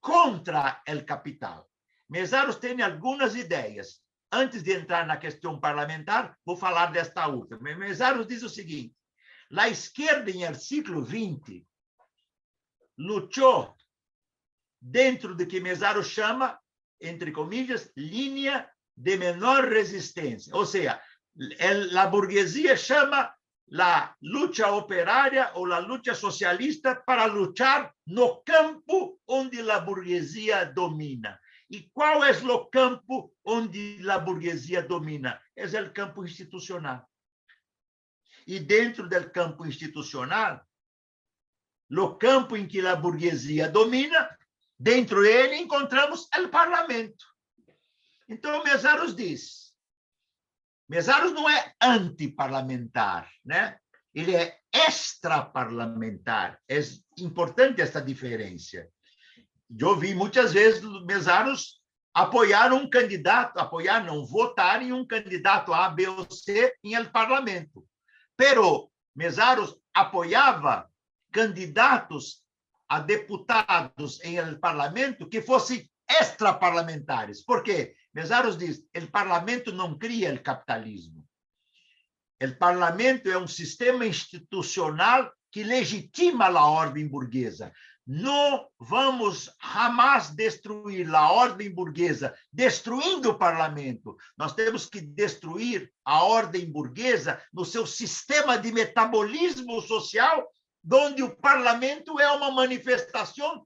contra o capital? Mesaros tem algumas ideias. Antes de entrar na questão parlamentar, vou falar desta última. Mesaros diz o seguinte: a esquerda, em século XX, lutou dentro de que Mesaro chama, entre comillas, linha de menor resistência. Ou seja, a burguesia chama a luta operária ou a luta socialista para lutar no campo onde a burguesia domina. E qual é o campo onde a burguesia domina? É o campo institucional. E dentro do campo institucional, no campo em que a burguesia domina, dentro dele encontramos o parlamento. Então, Mesaros diz, Mesaros não é antiparlamentar, né? ele é extraparlamentar. É importante esta diferença. Eu vi muitas vezes Mesaros apoiar um candidato, apoiar, não, votar em um candidato A, B ou C em el parlamento. Pero Mesaros apoiava candidatos a deputados em el parlamento que fossem extraparlamentares. Por quê? Mesaros diz: o parlamento não cria o capitalismo. O parlamento é um sistema institucional que legitima a ordem burguesa. Não vamos jamais destruir a ordem burguesa destruindo o parlamento. Nós temos que destruir a ordem burguesa no seu sistema de metabolismo social, onde o parlamento é uma manifestação,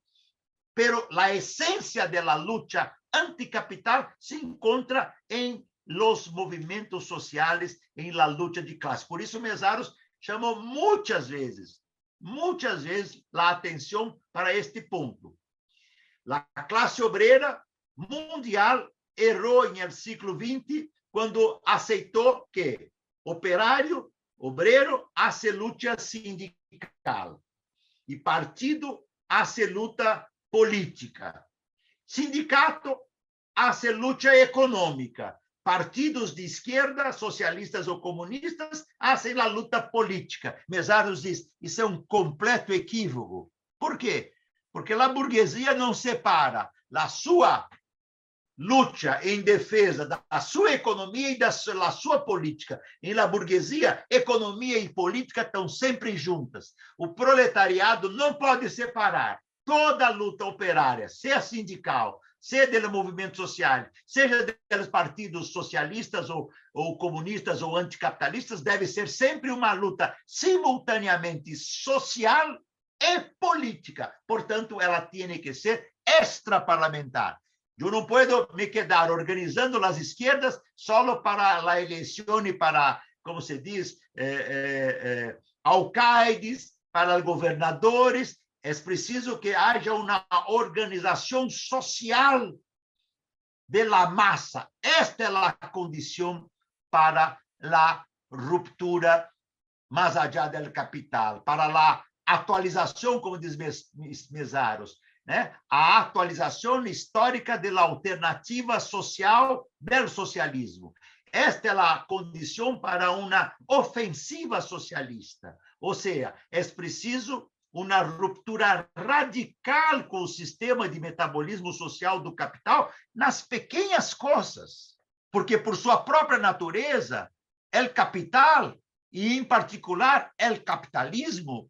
pero a essência da luta anticapital se encontra em los movimentos sociais, em la luta de classe. Por isso, Mesaros chamou muitas vezes muitas vezes a atenção para este ponto. A classe obreira mundial errou el século XX quando aceitou que operário, obreiro, hace luta sindical e partido hace luta política. Sindicato hace luta econômica partidos de esquerda, socialistas ou comunistas, fazem a luta política. Mesaros diz, isso é um completo equívoco. Por quê? Porque a burguesia não separa a sua luta em defesa da sua economia e da sua política. Em la burguesia, economia e política estão sempre juntas. O proletariado não pode separar toda a luta operária, seja sindical, seja do movimento social, seja dos partidos socialistas ou, ou comunistas ou anticapitalistas, deve ser sempre uma luta simultaneamente social e política. Portanto, ela tem que ser extraparlamentar. Eu não posso me quedar organizando as esquerdas só para a eleição e para, como se diz, eh, eh, eh, alcaides, para governadores. É preciso que haja uma organização social de la massa. Esta é a condição para a ruptura mais allá do capital, para a atualização, como diz Mesaros, né? a atualização histórica da alternativa social do socialismo. Esta é a condição para uma ofensiva socialista. Ou seja, é preciso uma ruptura radical com o sistema de metabolismo social do capital nas pequenas coisas, porque por sua própria natureza, o capital e em particular o capitalismo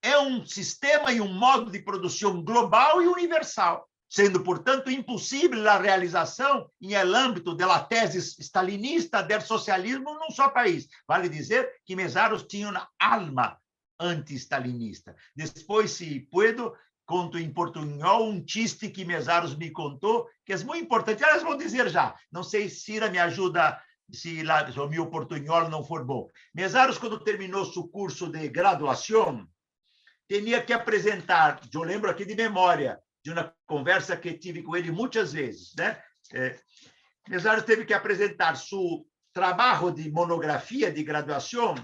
é um sistema e um modo de produção global e universal, sendo, portanto, impossível a realização em el âmbito da tese stalinista do socialismo num só país. Vale dizer que Mesaros tinha uma alma anti-stalinista. Depois, se puedo, conto em portunhol um chiste que Mesaros me contou, que é muito importante. Aliás, vou dizer já, não sei se Cira me ajuda se, lá, se o meu portunhol não for bom. Mesaros, quando terminou seu curso de graduação, tinha que apresentar, eu lembro aqui de memória, de uma conversa que tive com ele muitas vezes, né? É, Mesaros teve que apresentar seu trabalho de monografia de graduação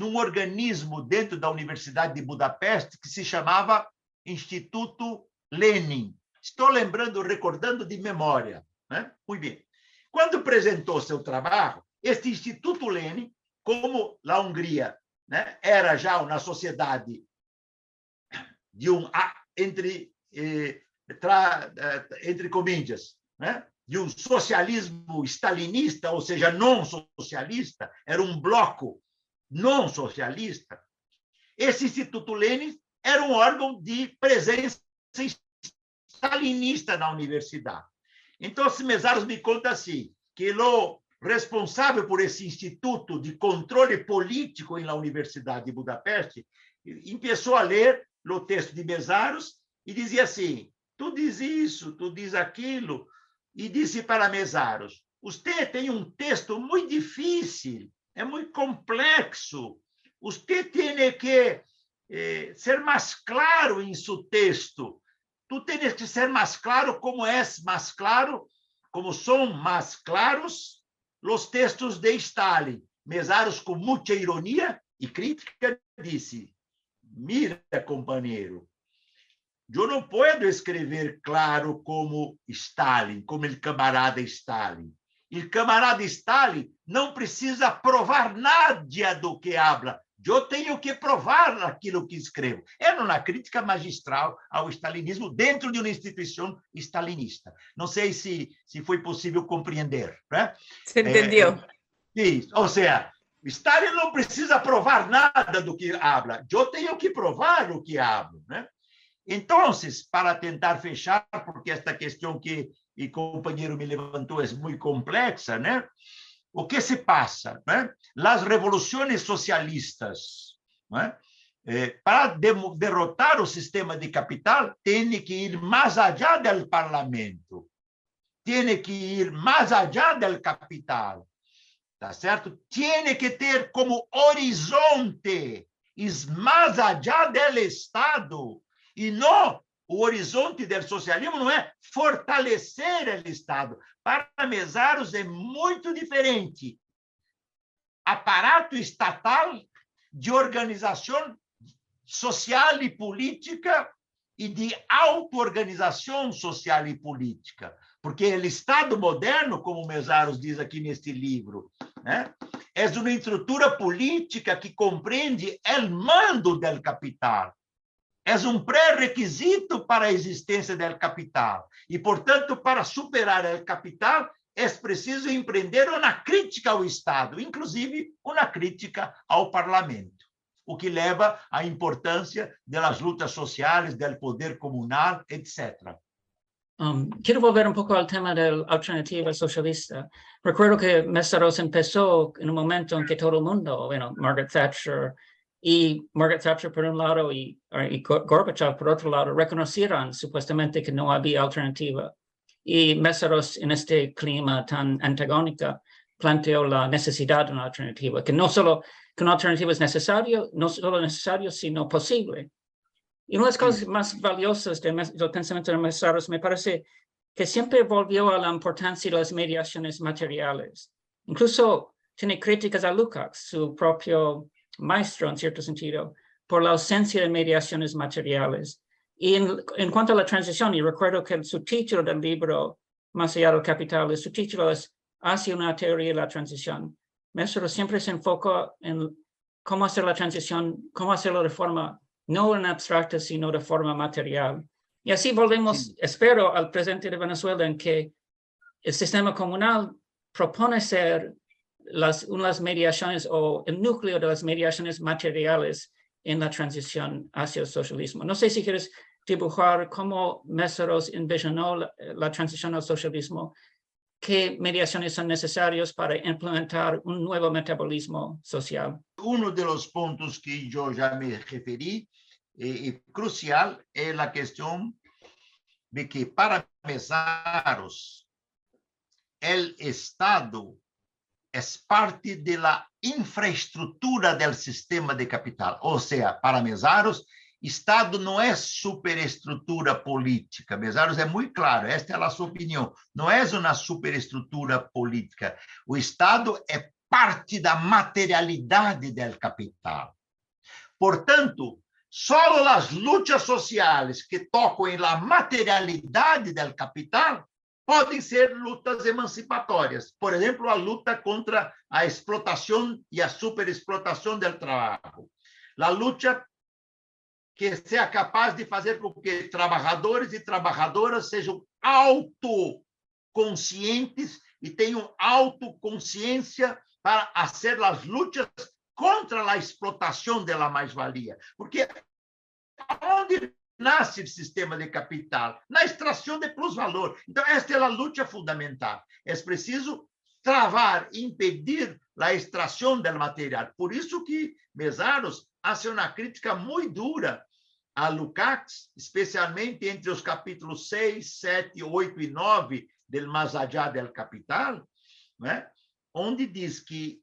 num organismo dentro da Universidade de Budapeste que se chamava Instituto Lenin. Estou lembrando, recordando de memória. Né? Muito bem. Quando apresentou seu trabalho, este Instituto Lenin, como a Hungria né, era já uma sociedade de um entre eh, eh, entre comillas, né? de um socialismo stalinista, ou seja, não socialista, era um bloco não socialista. Esse Instituto Lenin era um órgão de presença stalinista na universidade. Então, Mesaros me conta assim, que o responsável por esse instituto de controle político na Universidade de Budapeste começou a ler no texto de Mesaros e dizia assim: tu diz isso, tu diz aquilo, e disse para Mesaros: você tem um texto muito difícil, é muito complexo, você tem que eh, ser mais claro em seu texto, tu tens que ser mais claro como é mais claro, como são mais claros os textos de Stalin. Mesaros, com muita ironia e crítica, disse: Mira, companheiro, eu não posso escrever claro como Stalin, como o camarada Stalin. O camarada Stalin não precisa provar nada do que habla. Eu tenho que provar aquilo que escrevo. É uma crítica magistral ao stalinismo dentro de uma instituição stalinista. Não sei se, se foi possível compreender. Né? Se entendeu. É, é, ou seja, Stalin não precisa provar nada do que habla. Eu tenho que provar o que hablo, né? Então, para tentar fechar, porque esta questão que o companheiro me levantou é muito complexa, né? O que se passa? Né? As revoluções socialistas, né? Eh, para derrotar o sistema de capital, tem que ir mais allá do parlamento, tem que ir mais allá do capital, tá certo? Tem que ter como horizonte mais allá do Estado e não o horizonte do socialismo não é fortalecer o Estado. Para Mesaros é muito diferente. Aparato estatal de organização social e política e de auto-organização social e política. Porque o Estado moderno, como Mesaros diz aqui neste livro, né, é uma estrutura política que compreende o mando do capital. É um pré-requisito para a existência do capital. E, portanto, para superar o capital, é preciso empreender uma crítica ao Estado, inclusive uma crítica ao parlamento, o que leva à importância das lutas sociais, do poder comunal, etc. Um, volver un poco al tema de la alternativa socialista. Recuerdo que Mesaros empezó en un momento en que todo mundo, bueno, Margaret Thatcher y Margaret Thatcher por un lado y, y Gorbachev por otro lado, reconocieron supuestamente que no había alternativa. Y Mesaros en este clima tan antagónico planteó la necesidad de una alternativa, que no solo que una alternativa es necesario, no solo necesario, sino posible. Y una de las cosas más valiosas del, del pensamiento de Mesaros me parece que siempre volvió a la importancia de las mediaciones materiales. Incluso tiene críticas a Lukács, su propio maestro en cierto sentido, por la ausencia de mediaciones materiales. Y en, en cuanto a la transición, y recuerdo que su título del libro, Más allá del capital, su título es Hacia una teoría de la transición. Mesaros siempre se enfoca en cómo hacer la transición, cómo hacerlo de forma no en abstracto, sino de forma material. Y así volvemos, espero, al presente de Venezuela, en que el sistema comunal propone ser las, unas mediaciones o el núcleo de las mediaciones materiales en la transición hacia el socialismo. No sé si quieres dibujar cómo Meseros envisionó la, la transición al socialismo, qué mediaciones son necesarias para implementar un nuevo metabolismo social. Uno de los puntos que yo ya me referí e, crucial é a questão de que para Mesaros, o Estado é parte da infraestrutura do sistema de capital. Ou seja, para Mesaros, Estado não é superestrutura política. Mesaros é muito claro, esta é a sua opinião. Não é uma superestrutura política. O Estado é parte da materialidade do capital. Portanto, Só as lutas sociais que tocam em la materialidade del capital podem ser lutas emancipatórias. Por exemplo, a luta contra a explotação e a superexplotação do trabalho. A luta que seja capaz de fazer com que trabalhadores e trabalhadoras sejam autoconscientes e tenham autoconsciência para fazer as lutas contra a explotação da mais-valia. Porque onde nasce o sistema de capital? Na extração de plus-valor. Então, esta é a luta fundamental. É preciso travar, impedir a extração do material. Por isso que Mesaros faz uma crítica muito dura a Lukács, especialmente entre os capítulos 6, 7, 8 e 9 del Mais allá del Capital, né? onde diz que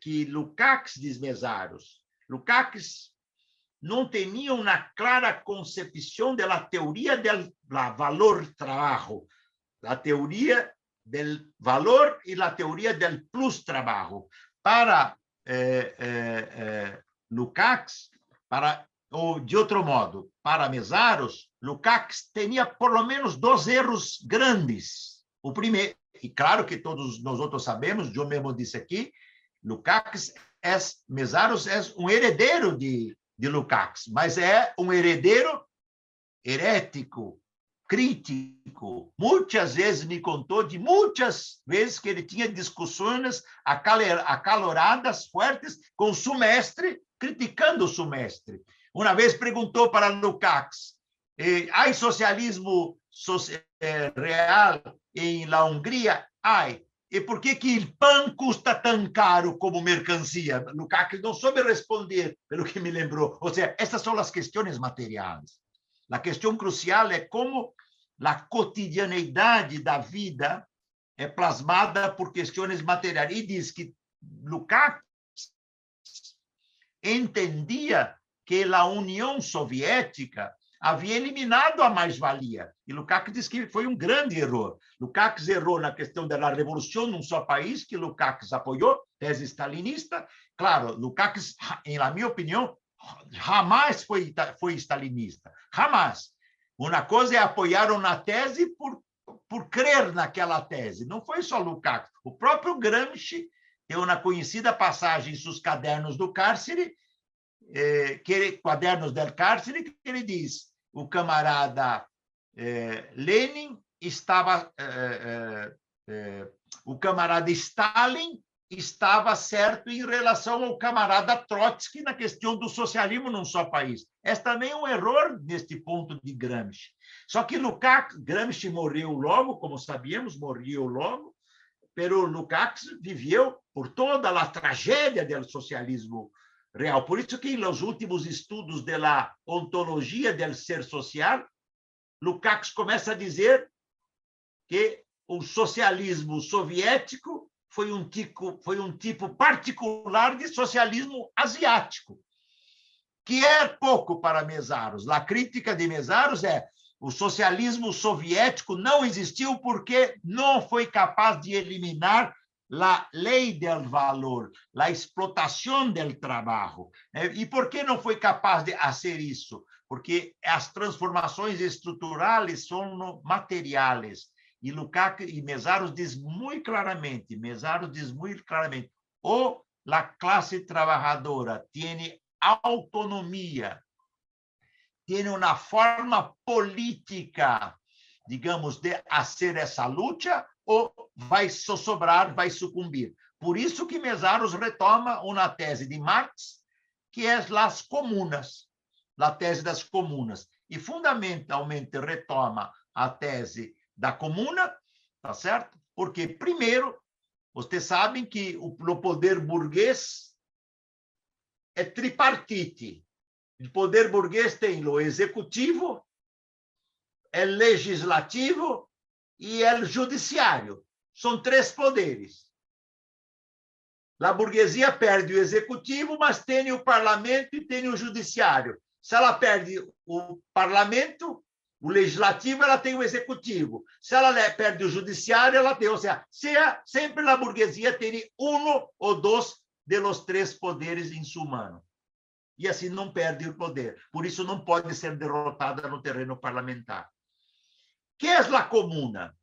que Lukács diz Mesaros. Lukács não tinha uma clara concepção da teoria do valor trabalho, a teoria do valor e a teoria do plus trabalho. Para eh, eh, eh, Lukács, para ou de outro modo, para Mesaros, Lukács tinha por lo menos dois erros grandes. O primeiro, e claro que todos nós outros sabemos, eu mesmo disse aqui, Lukács é, Mesaros é um herdeiro de, de Lukács, mas é um herdeiro herético, crítico. Muitas vezes me contou de muitas vezes que ele tinha discussões acaloradas, fortes, com o sumestre, criticando o sumestre. Uma vez perguntou para Lukács, há socialismo eh, real em la Hungria? Ai, e por que, que o pão custa tão caro como mercancia? Lukács não soube responder, pelo que me lembrou. Ou seja, essas são as questões materiais. A questão crucial é como a cotidianeidade da vida é plasmada por questões materiais. E diz que Lukács entendia que a União Soviética havia eliminado a mais-valia. E Lukács diz que foi um grande erro. Lukács errou na questão da revolução num só país, que Lukács apoiou, tese stalinista. Claro, Lukács, na minha opinião, jamais foi, foi stalinista. Jamais. Uma coisa é apoiar uma tese por, por crer naquela tese. Não foi só Lukács. O próprio Gramsci tem uma conhecida passagem em seus cadernos do cárcere, eh, que, Quadernos del Cárcere, que ele diz: o camarada eh, Lenin estava, eh, eh, o camarada Stalin estava certo em relação ao camarada Trotsky na questão do socialismo num só país. Esse também é um erro neste ponto de Gramsci. Só que Lukács, Gramsci morreu logo, como sabíamos, morreu logo, pero Lukács viveu por toda a tragédia do socialismo real. Por isso que nos últimos estudos da ontologia do ser social, Lukács começa a dizer que o socialismo soviético foi um tipo, foi um tipo particular de socialismo asiático, que é pouco para Mesaros. A crítica de Mesaros é o socialismo soviético não existiu porque não foi capaz de eliminar a lei do valor, a explotação do trabalho. E por que não foi capaz de fazer isso? Porque as transformações estruturais são materiais. E Lukács e Mesaros diz muito claramente, Mesaros diz muito claramente, ou a classe trabalhadora tem autonomia, tem uma forma política, digamos, de fazer essa luta, ou vai sobrar, vai sucumbir. Por isso que Mesaros retoma uma tese de Marx, que é as comunas, a tese das comunas, e fundamentalmente retoma a tese da comuna, tá certo? Porque, primeiro, vocês sabem que o, poder burguês é tripartite. O poder burguês tem o executivo, é legislativo e é judiciário. São três poderes. A burguesia perde o executivo, mas tem o parlamento e tem o judiciário. Se ela perde o parlamento, o legislativo, ela tem o executivo. Se ela perde o judiciário, ela tem. Ou seja, sempre a burguesia tem um ou dois de los três poderes em sua mão. E assim não perde o poder. Por isso não pode ser derrotada no terreno parlamentar. Que é a comuna?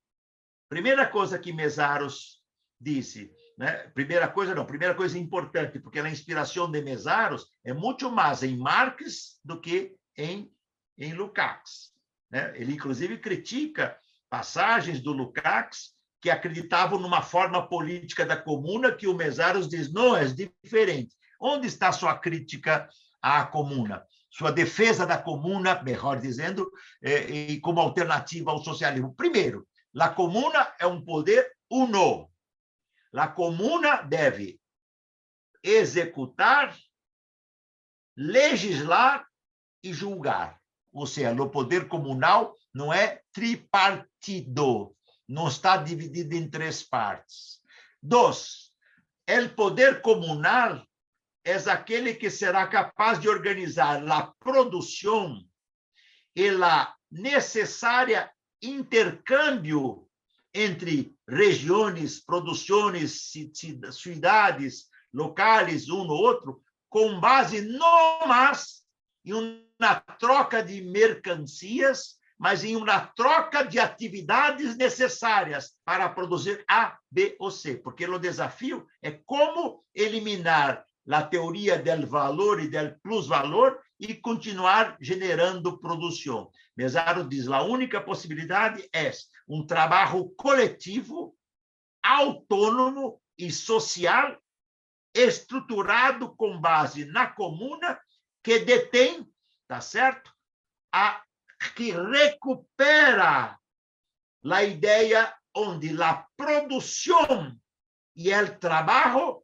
Primeira coisa que Mesaros disse, né? Primeira coisa não, primeira coisa importante, porque a inspiração de Mesaros é muito mais em Marx do que em em Lukács. Né? Ele, inclusive, critica passagens do Lukács que acreditavam numa forma política da comuna que o Mesaros diz, não, é diferente. Onde está sua crítica à comuna? Sua defesa da comuna, melhor dizendo, é, e como alternativa ao socialismo. Primeiro, a comuna é um poder uno. A comuna deve executar, legislar e julgar ou seja, o poder comunal não é tripartido, não está dividido em três partes. Dois, o poder comunal é aquele que será capaz de organizar a produção e a necessária intercâmbio entre regiões, produções, cidades, locais, um no outro, com base no mais em uma troca de mercancias, mas em uma troca de atividades necessárias para produzir A, B ou C, porque o desafio é como eliminar a teoria do valor e do plus-valor e continuar generando produção. Mesaro diz: a única possibilidade é um trabalho coletivo, autônomo e social, estruturado com base na comuna que detém, tá certo? A que recupera a ideia onde a produção e o trabalho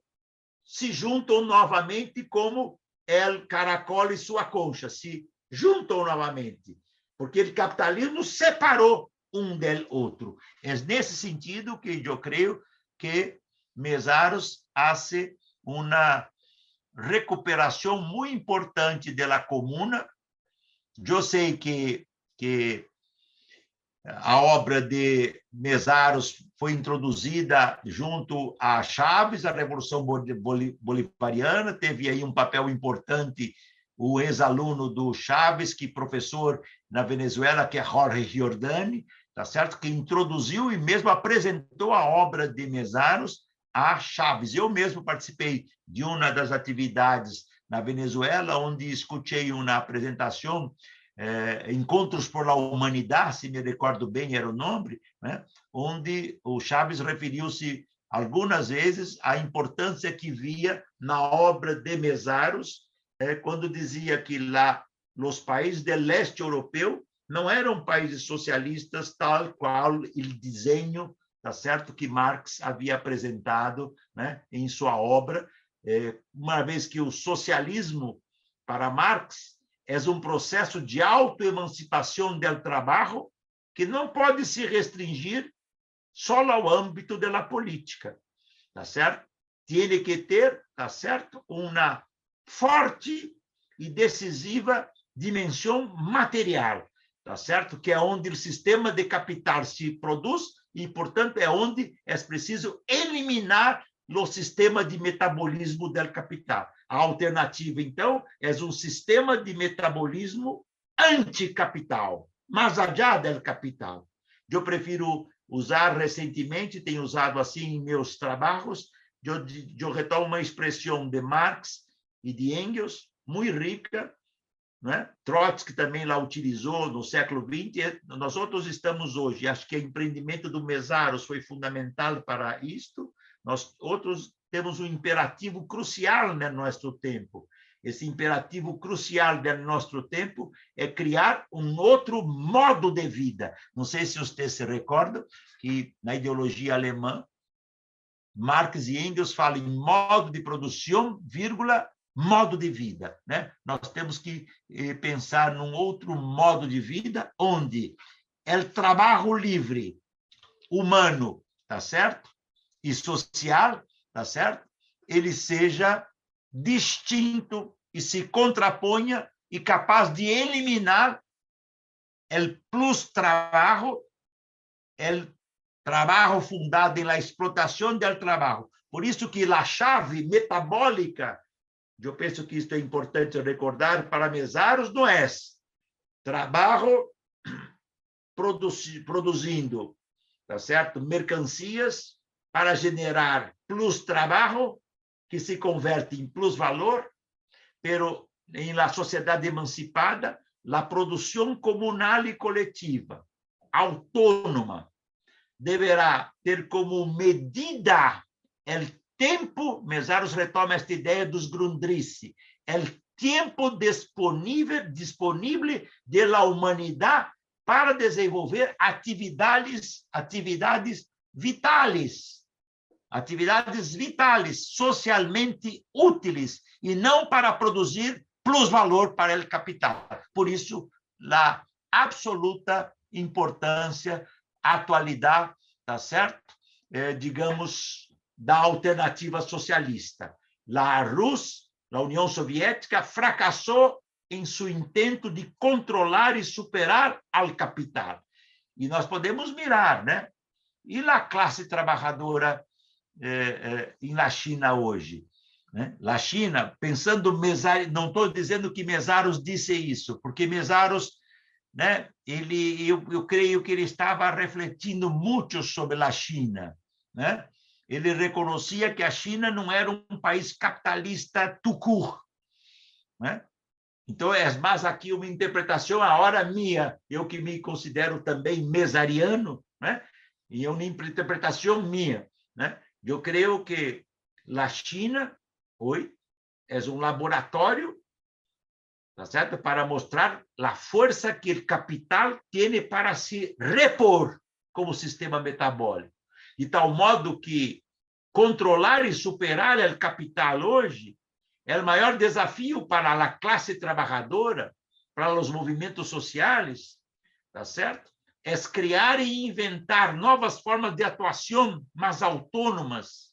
se juntam novamente como el caracol e sua concha, se juntam novamente, porque o capitalismo separou um del outro. É nesse sentido que eu creio que Mesaros hace uma recuperação muito importante da comuna. Eu sei que, que a obra de Mesaros foi introduzida junto a Chaves, a Revolução Bolivariana, teve aí um papel importante o ex-aluno do Chaves, que professor na Venezuela, que é Jorge Giordani, tá certo? Que introduziu e mesmo apresentou a obra de Mesaros a Chaves. Eu mesmo participei de uma das atividades na Venezuela, onde escutei uma apresentação, eh, Encontros por la Humanidade, se me recordo bem era o nome, né? onde o Chaves referiu-se algumas vezes, a importância que via na obra de Mesaros, é, quando dizia que lá, nos países do leste europeu, não eram países socialistas tal qual o desenho, tá certo, que Marx havia apresentado, né, em sua obra, é, uma vez que o socialismo para Marx é um processo de autoemancipação do trabalho que não pode se restringir só ao âmbito da política, tá certo? Tem que ter, tá certo, uma forte e decisiva dimensão material, tá certo? Que é onde o sistema de capital se produz e, portanto, é onde é preciso eliminar o sistema de metabolismo do capital. A alternativa, então, é um sistema de metabolismo anticapital, mais allá do capital. Eu prefiro usar recentemente, tenho usado assim em meus trabalhos, eu, eu retomo uma expressão de Marx e de Engels, muito rica, né? Trotsky também lá utilizou no século XX. Nós outros estamos hoje, acho que o empreendimento do Mesaros foi fundamental para isto. Nós outros temos um imperativo crucial no nosso tempo. Esse imperativo crucial do nosso tempo é criar um outro modo de vida. Não sei se vocês se recordam que na ideologia alemã, Marx e Engels falam em modo de produção, vírgula, modo de vida. Né? Nós temos que eh, pensar num outro modo de vida onde o trabalho livre, humano, tá certo? E social, tá certo? Ele seja distinto e se contraponha e capaz de eliminar o plus trabalho, o trabalho fundado na explotação do trabalho. Por isso que a chave metabólica eu penso que isto é importante recordar para Mesaros, não é trabalho produzindo, tá certo? Mercancias para generar plus trabalho que se converte em plus valor, pero em la sociedade emancipada, a produção comunal e coletiva, autônoma, deverá ter como medida o tempo, Mesaros retoma esta ideia dos Grundrisse, o tempo disponível, disponível da humanidade para desenvolver atividades, atividades vitais, atividades vitais, socialmente úteis, e não para produzir plus-valor para o capital. Por isso, a absoluta importância, atualidade, tá certo? É, digamos, da alternativa socialista. A Rússia, a União Soviética, fracassou em seu intento de controlar e superar o capital. E nós podemos mirar, né? E a classe trabalhadora eh, eh, na China hoje? Né? Na China, pensando Mesaros, não estou dizendo que Mesaros disse isso, porque Mesaros, né? Ele, eu, eu creio que ele estava refletindo muito sobre a China, né? ele reconhecia que a China não era um país capitalista tucur. Né? Então, é mais aqui uma interpretação, a hora minha, eu que me considero também mesariano, né? e é uma interpretação minha. Né? Eu creio que a China, hoje, é um laboratório tá certo? para mostrar a força que o capital tem para se repor como sistema metabólico de tal modo que controlar e superar o capital hoje é o maior desafio para a classe trabalhadora, para os movimentos sociais, tá certo? É criar e inventar novas formas de atuação mais autônomas,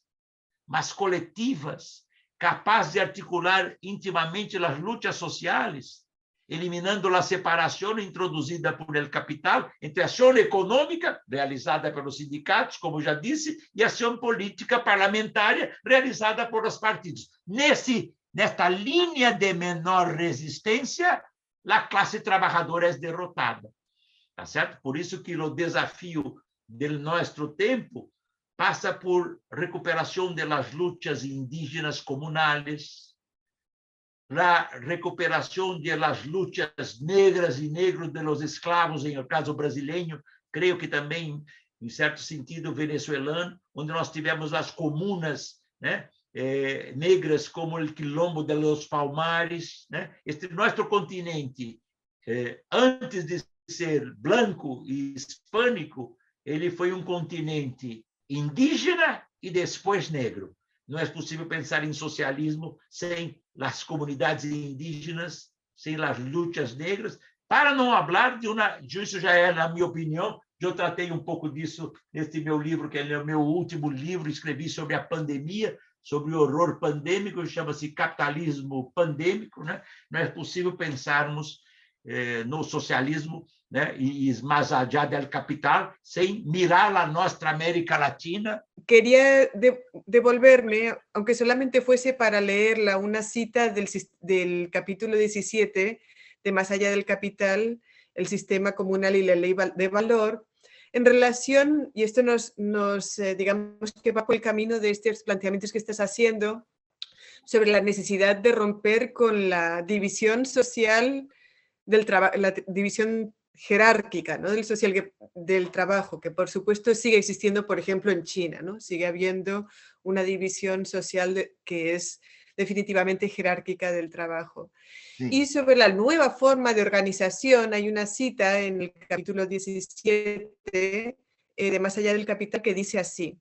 mais coletivas, capazes de articular intimamente as lutas sociais eliminando a separação introduzida por el capital entre ação econômica, realizada pelos sindicatos, como já disse, e ação política parlamentar, realizada por os partidos. Nesse, nesta linha de menor resistência, a classe trabalhadora é derrotada. Tá certo? Por isso que o desafio do nosso tempo passa por recuperação das lutas indígenas comunais, la recuperación de las luchas negras y negros de los en el caso brasileño, creo que también em certo sentido, venezuelano, onde nós tivemos as comunas né, eh, negras como o Quilombo de los Palmares. Né? Este nosso continente, eh, antes de ser branco e hispânico, ele foi um continente indígena e depois negro. Não é possível pensar em socialismo sem as comunidades indígenas, sem as lutas negras, para não falar de uma, isso já é, na minha opinião, eu tratei um pouco disso neste meu livro, que é o meu último livro, escrevi sobre a pandemia, sobre o horror pandêmico, chama-se capitalismo pandêmico, né? Não é possível pensarmos eh, no socialismo né? e, e allá del capital sem mirar a nossa América Latina. Quería de devolverme, aunque solamente fuese para leerla, una cita del, del capítulo 17 de Más allá del capital, el sistema comunal y la ley de valor, en relación, y esto nos, nos eh, digamos que va por el camino de estos planteamientos que estás haciendo, sobre la necesidad de romper con la división social del la división jerárquica ¿no? del social del trabajo, que por supuesto sigue existiendo, por ejemplo, en China, ¿no? Sigue habiendo una división social que es definitivamente jerárquica del trabajo. Y sobre la nueva forma de organización, hay una cita en el capítulo 17 eh, de Más allá del capital que dice así.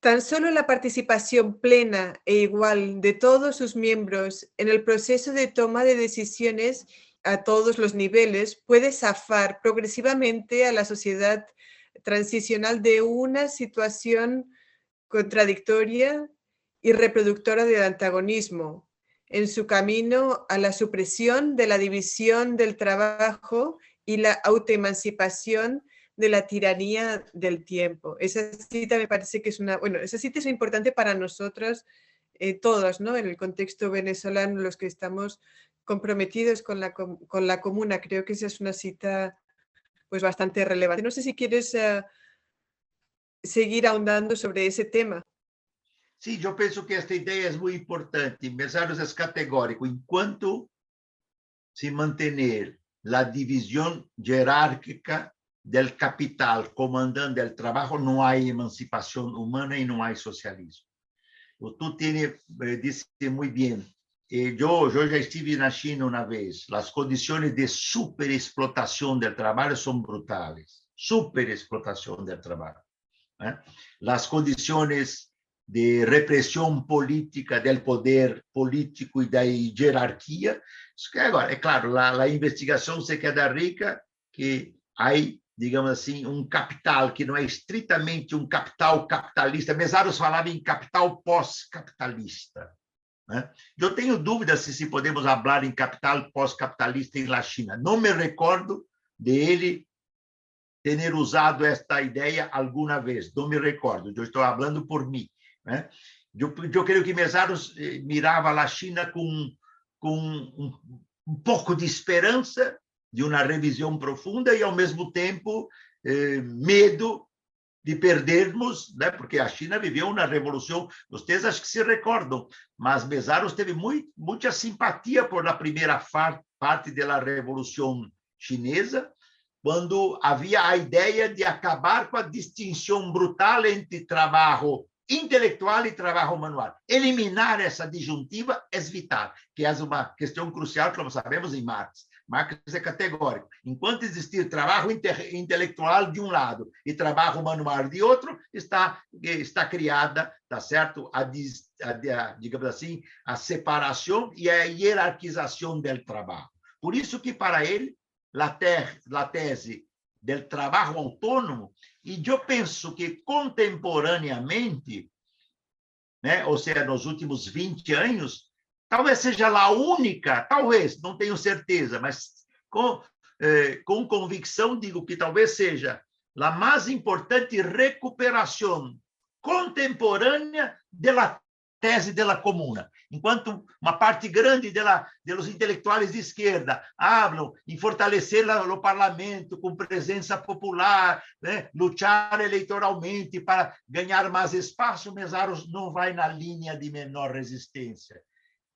Tan solo la participación plena e igual de todos sus miembros en el proceso de toma de decisiones a todos los niveles puede zafar progresivamente a la sociedad transicional de una situación contradictoria y reproductora del antagonismo, en su camino a la supresión de la división del trabajo y la autoemancipación de la tiranía del tiempo. Esa cita me parece que es una, bueno, esa cita es importante para nosotros eh, todos, ¿no? En el contexto venezolano, los que estamos comprometidos con la, con la comuna, creo que esa es una cita pues bastante relevante. No sé si quieres uh, seguir ahondando sobre ese tema. Sim, eu penso que esta ideia é muito importante. Mesaros é categórico. Enquanto se manter a divisão hierárquica do capital comandando o trabalho, não há emancipação humana e não há socialismo. Tu tienes, eh, disse muito bem, eu, eu já estive na China uma vez. As condições de superexplotação do trabalho são brutais. Superexplotação do trabalho. ¿eh? As condições de repressão política do poder político e da hierarquia. Agora, é claro, a, a investigação se queda rica que há, digamos assim, um capital que não é estritamente um capital capitalista. Mesaros falava em capital pós-capitalista. Né? Eu tenho dúvidas se, se podemos falar em capital pós-capitalista em La China. Não me recordo dele ter usado esta ideia alguma vez. Não me recordo. Eu estou falando por mim. Né? Eu, eu creio que Mesaros eh, mirava a China com, com um, um, pouco de esperança de uma revisão profunda e, ao mesmo tempo, eh, medo de perdermos, né? porque a China viveu uma revolução, vocês acho que se recordam, mas Mesaros teve muito, muita simpatia por a primeira parte da revolução chinesa, quando havia a ideia de acabar com a distinção brutal entre trabalho intelectual e trabalho manual. Eliminar essa disjuntiva é vital, que é uma questão crucial, como sabemos, em Marx. Marx é categórico. Enquanto existir trabalho intelectual de um lado e trabalho manual de outro, está está criada, tá certo? A, a, a digamos assim, a separação e a hierarquização do trabalho. Por isso que para ele a, tese do trabalho autônomo e eu penso que contemporaneamente, né, ou seja, nos últimos 20 anos, talvez seja a única, talvez, não tenho certeza, mas com, eh, com convicção digo que talvez seja a mais importante recuperação contemporânea da tese da comuna. Enquanto uma parte grande dos intelectuais de esquerda falam em fortalecer o parlamento com presença popular, né? lutar eleitoralmente para ganhar mais espaço, Mesaros não vai na linha de menor resistência.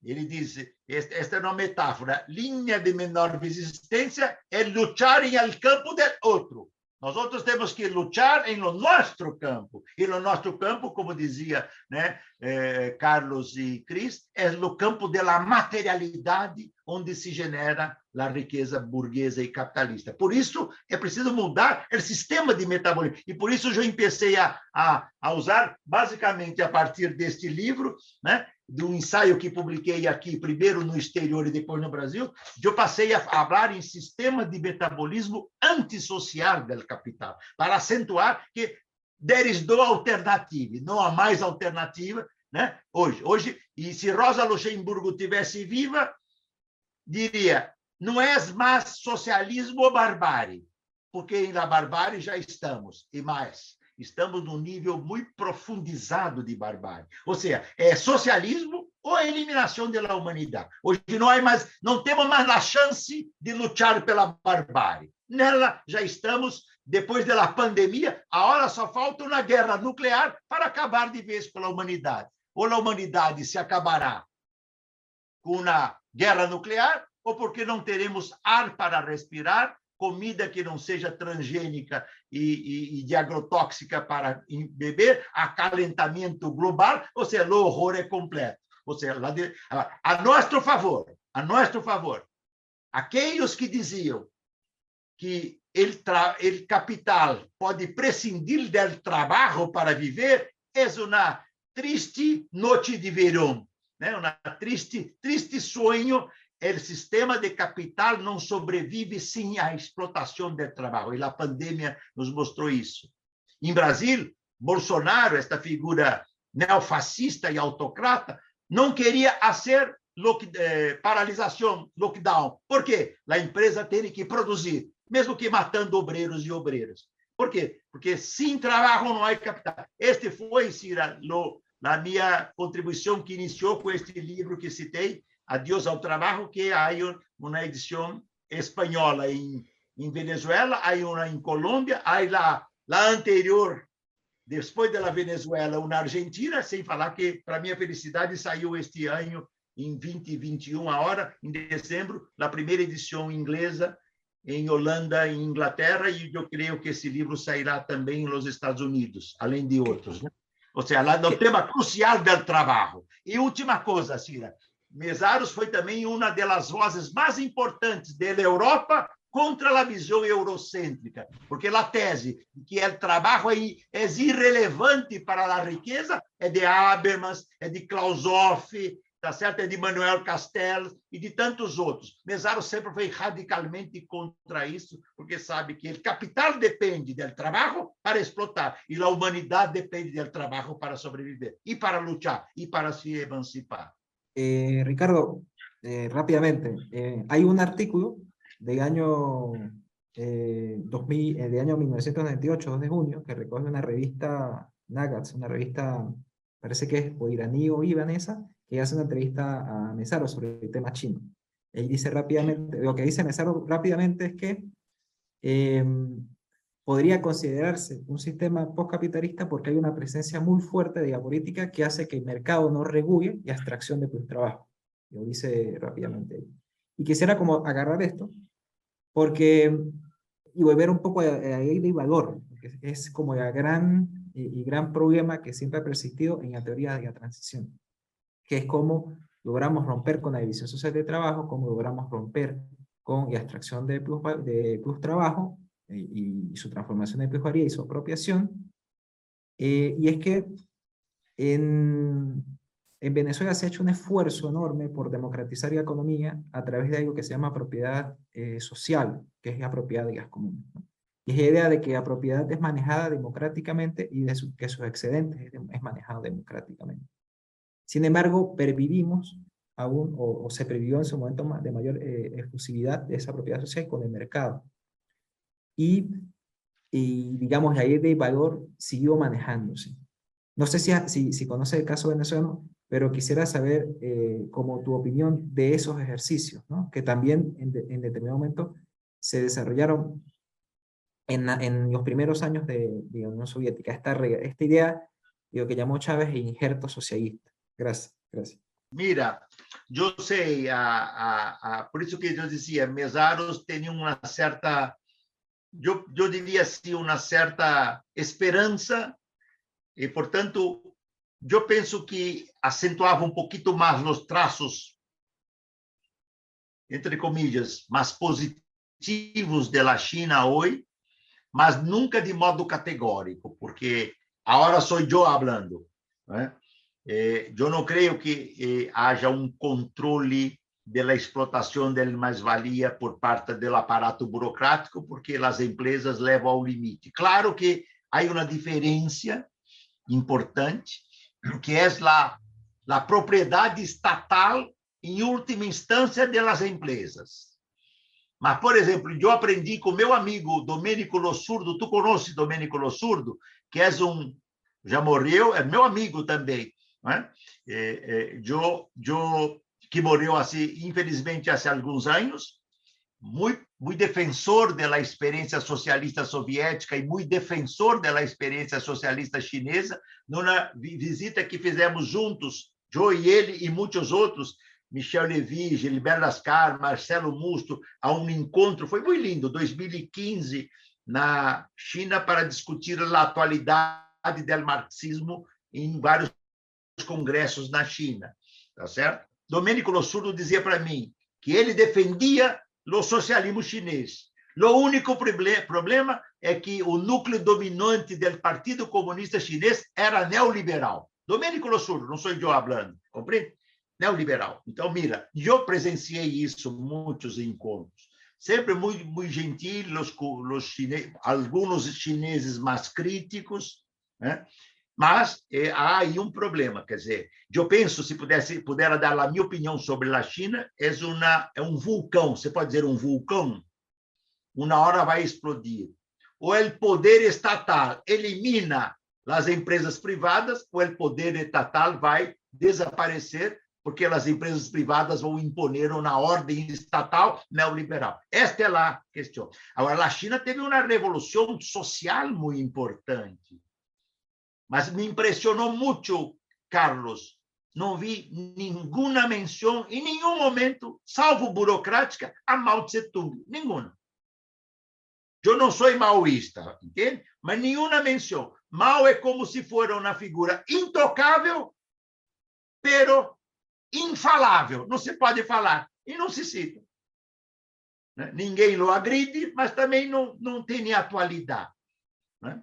Ele diz, esta é uma metáfora, linha de menor resistência é lutar em el campo do outro. Nós outros temos que lutar em no nosso campo. E no nosso campo, como dizia né, eh, Carlos e Cris, é no campo da materialidade onde se genera a riqueza burguesa e capitalista. Por isso, é preciso mudar o sistema de metabolismo. E por isso eu comecei a, a, a usar, basicamente, a partir deste livro, né, do ensaio que publiquei aqui, primeiro no exterior e depois no Brasil, eu passei a falar em sistema de metabolismo antissocial do capital, para acentuar que there is no alternativa, não há mais alternativa, né? Hoje, hoje, e se Rosa Luxemburgo tivesse viva, diria: não é mais socialismo ou barbárie, porque na barbárie já estamos e mais estamos num nível muito profundizado de barbárie. Ou seja, é socialismo ou a eliminação da humanidade. Hoje há mais, não temos mais a chance de lutar pela barbárie. Nela já estamos depois da pandemia, a hora só falta uma guerra nuclear para acabar de vez com a humanidade. Ou a humanidade se acabará com uma guerra nuclear, ou porque não teremos ar para respirar, comida que não seja transgênica e, e, e de agrotóxica para beber, acalentamento global, ou seja, o horror é completo. Ou seja, a, a nosso favor, a nosso favor, aqueles que diziam que o capital pode prescindir do trabalho para viver, é uma triste noite de verão, né? uma triste, triste sonho o sistema de capital não sobrevive sem a explotação do trabalho. E a pandemia nos mostrou isso. Em Brasil, Bolsonaro, esta figura neofascista e autocrata, não queria fazer lock, eh, paralisação, lockdown. Por quê? A empresa tem que produzir, mesmo que matando obreiros e obreiras. Por quê? Porque sem trabalho não há capital. Este foi, Cira, minha contribuição que iniciou com este livro que citei, Adiós ao Trabalho, que há uma edição espanhola em, em Venezuela, há uma em Colômbia, há lá, lá anterior, depois da Venezuela, uma Argentina, sem falar que, para minha felicidade, saiu este ano, em 2021, a hora, em dezembro, a primeira edição inglesa em Holanda e Inglaterra, e eu creio que esse livro sairá também nos Estados Unidos, além de outros. Né? Ou seja, lá no tema crucial do trabalho. E última coisa, Cira, Mesaros foi também uma das vozes mais importantes da Europa contra a visão eurocêntrica, porque a tese que o trabalho é irrelevante para a riqueza é de Habermas, é de Klaus Hoff, tá certo? É de Manuel Castells e de tantos outros. Mesaros sempre foi radicalmente contra isso, porque sabe que o capital depende do trabalho para explotar e a humanidade depende do trabalho para sobreviver e para lutar e para se emancipar. Eh, Ricardo, eh, rápidamente, eh, hay un artículo de año, 2000, de año 1998, 2 de junio, que recoge una revista Nagats, una revista, parece que es o iraní o ibanesa, que hace una entrevista a Mesaro sobre el tema chino. Él dice rápidamente, lo que dice Mesaro rápidamente es que podría considerarse un sistema postcapitalista porque hay una presencia muy fuerte de la política que hace que el mercado no regule y abstracción de tu trabajo. Lo dice rápidamente. Y quisiera como agarrar esto, porque, y volver un poco a la ley de valor, que es como el gran y, gran problema que siempre ha persistido en la teoría de la transición, que es cómo logramos romper con la división social de trabajo, cómo logramos romper con la abstracción de plus, de plus trabajo y, su transformación de pecuaria y su apropiación. Eh, y es que en, en Venezuela se ha hecho un esfuerzo enorme por democratizar la economía a través de algo que se llama propiedad eh, social, que es la propiedad de las comunes. Y es la idea de que la propiedad es manejada democráticamente y de que sus excedentes es, manejado democráticamente. Sin embargo, pervivimos aún, o, se previvió en su momento de mayor eh, exclusividad de esa propiedad social con el mercado y, digamos, ahí de valor siguió manejándose. No sé si, si, si conoce el caso venezolano, pero quisiera saber eh, como tu opinión de esos ejercicios, ¿no? que también en, en determinado momento se desarrollaron en, en, los primeros años de, de la Unión Soviética. Esta, esta idea digo, que llamó Chávez injerto socialista. Gracias, gracias. Mira, yo sé, a, a, a, por eso que yo decía, Mesaros tenía una cierta eu, eu diria assim, uma certa esperança, e, portanto, eu penso que acentuava um pouquinho mais os traços, entre comillas, mais positivos da China hoje, mas nunca de modo categórico, porque agora sou eu falando. Né? Eh, eu não creio que eh, haja um controle da explotação da mais-valia por parte do aparato burocrático, porque as empresas levam ao limite. Claro que há uma diferença importante, que é a, a propriedade estatal, em última instância, das empresas. Mas, por exemplo, eu aprendi com meu amigo Domênico Lossurdo, tu conhece Domênico Lossurdo, que é um, já morreu, é meu amigo também, né? é, é, eu, eu que morreu assim, infelizmente, há alguns anos, muito, muito defensor da experiência socialista soviética e muito defensor da experiência socialista chinesa, numa visita que fizemos juntos, eu e ele e muitos outros, Michel Levy, Gilberto Lascar, Marcelo Musto, a um encontro, foi muito lindo, 2015, na China, para discutir a atualidade do marxismo em vários congressos na China, tá certo? Domênico Lossurdo dizia para mim que ele defendia o socialismo chinês. O único problema é que o núcleo dominante do Partido Comunista Chinês era neoliberal. Domênico Lossurdo, não sou eu falando, compreende? Neoliberal. Então, mira, eu presenciei isso muitos encontros. Sempre muito, muito gentil, os, os chineses, alguns chineses mais críticos, né? Mas é, há aí um problema, quer dizer, eu penso, se pudesse, puder dar a minha opinião sobre a China, é, uma, é um vulcão, você pode dizer um vulcão, uma hora vai explodir. Ou o poder estatal elimina as empresas privadas, ou o poder estatal vai desaparecer, porque as empresas privadas vão imponer uma ordem estatal neoliberal. Esta é a questão. Agora, a China teve uma revolução social muito importante mas me impressionou muito, Carlos. Não vi nenhuma menção, em nenhum momento, salvo burocrática, a Mao Tse-tung. Nenhuma. Eu não sou maoísta, entende? Mas nenhuma menção. Mao é como se fosse uma figura intocável, pero infalável. Não se pode falar e não se cita. Ninguém o agride, mas também não, não tem atualidade. Né?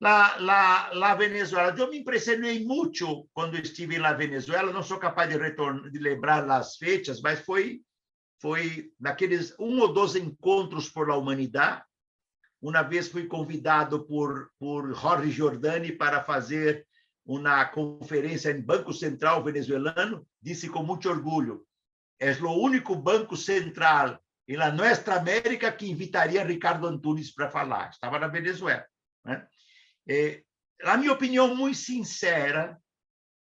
La, la, la Venezuela. Eu me impressionei muito quando estive na Venezuela. Não sou capaz de, de lembrar as fechas, mas foi foi naqueles um ou dois encontros por la humanidade. Uma vez fui convidado por por Jorge Giordani para fazer uma conferência em Banco Central venezuelano. Disse com muito orgulho: é o único banco central na nossa América que invitaria Ricardo Antunes para falar. Estava na Venezuela. Né? É, a minha opinião muito sincera,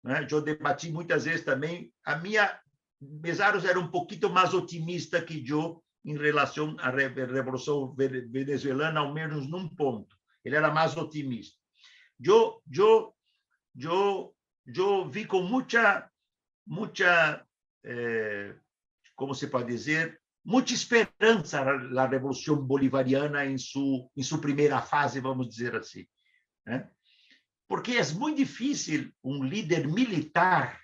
né? eu debati muitas vezes também, a minha Mesaros era um pouquinho mais otimista que eu em relação à revolução venezuelana, ao menos num ponto. Ele era mais otimista. Eu, eu, eu, eu vi com muita, muita, eh, como se pode dizer, muita esperança na revolução bolivariana em sua em sua primeira fase, vamos dizer assim. Né? Porque é muito difícil um líder militar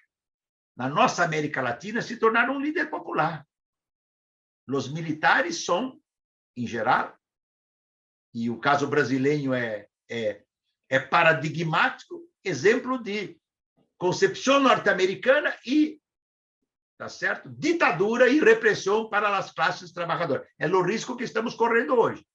na nossa América Latina se tornar um líder popular. Os militares são, em geral, e o caso brasileiro é, é, é paradigmático, exemplo de concepção norte-americana e tá certo? Ditadura e repressão para as classes trabalhadoras. É o risco que estamos correndo hoje.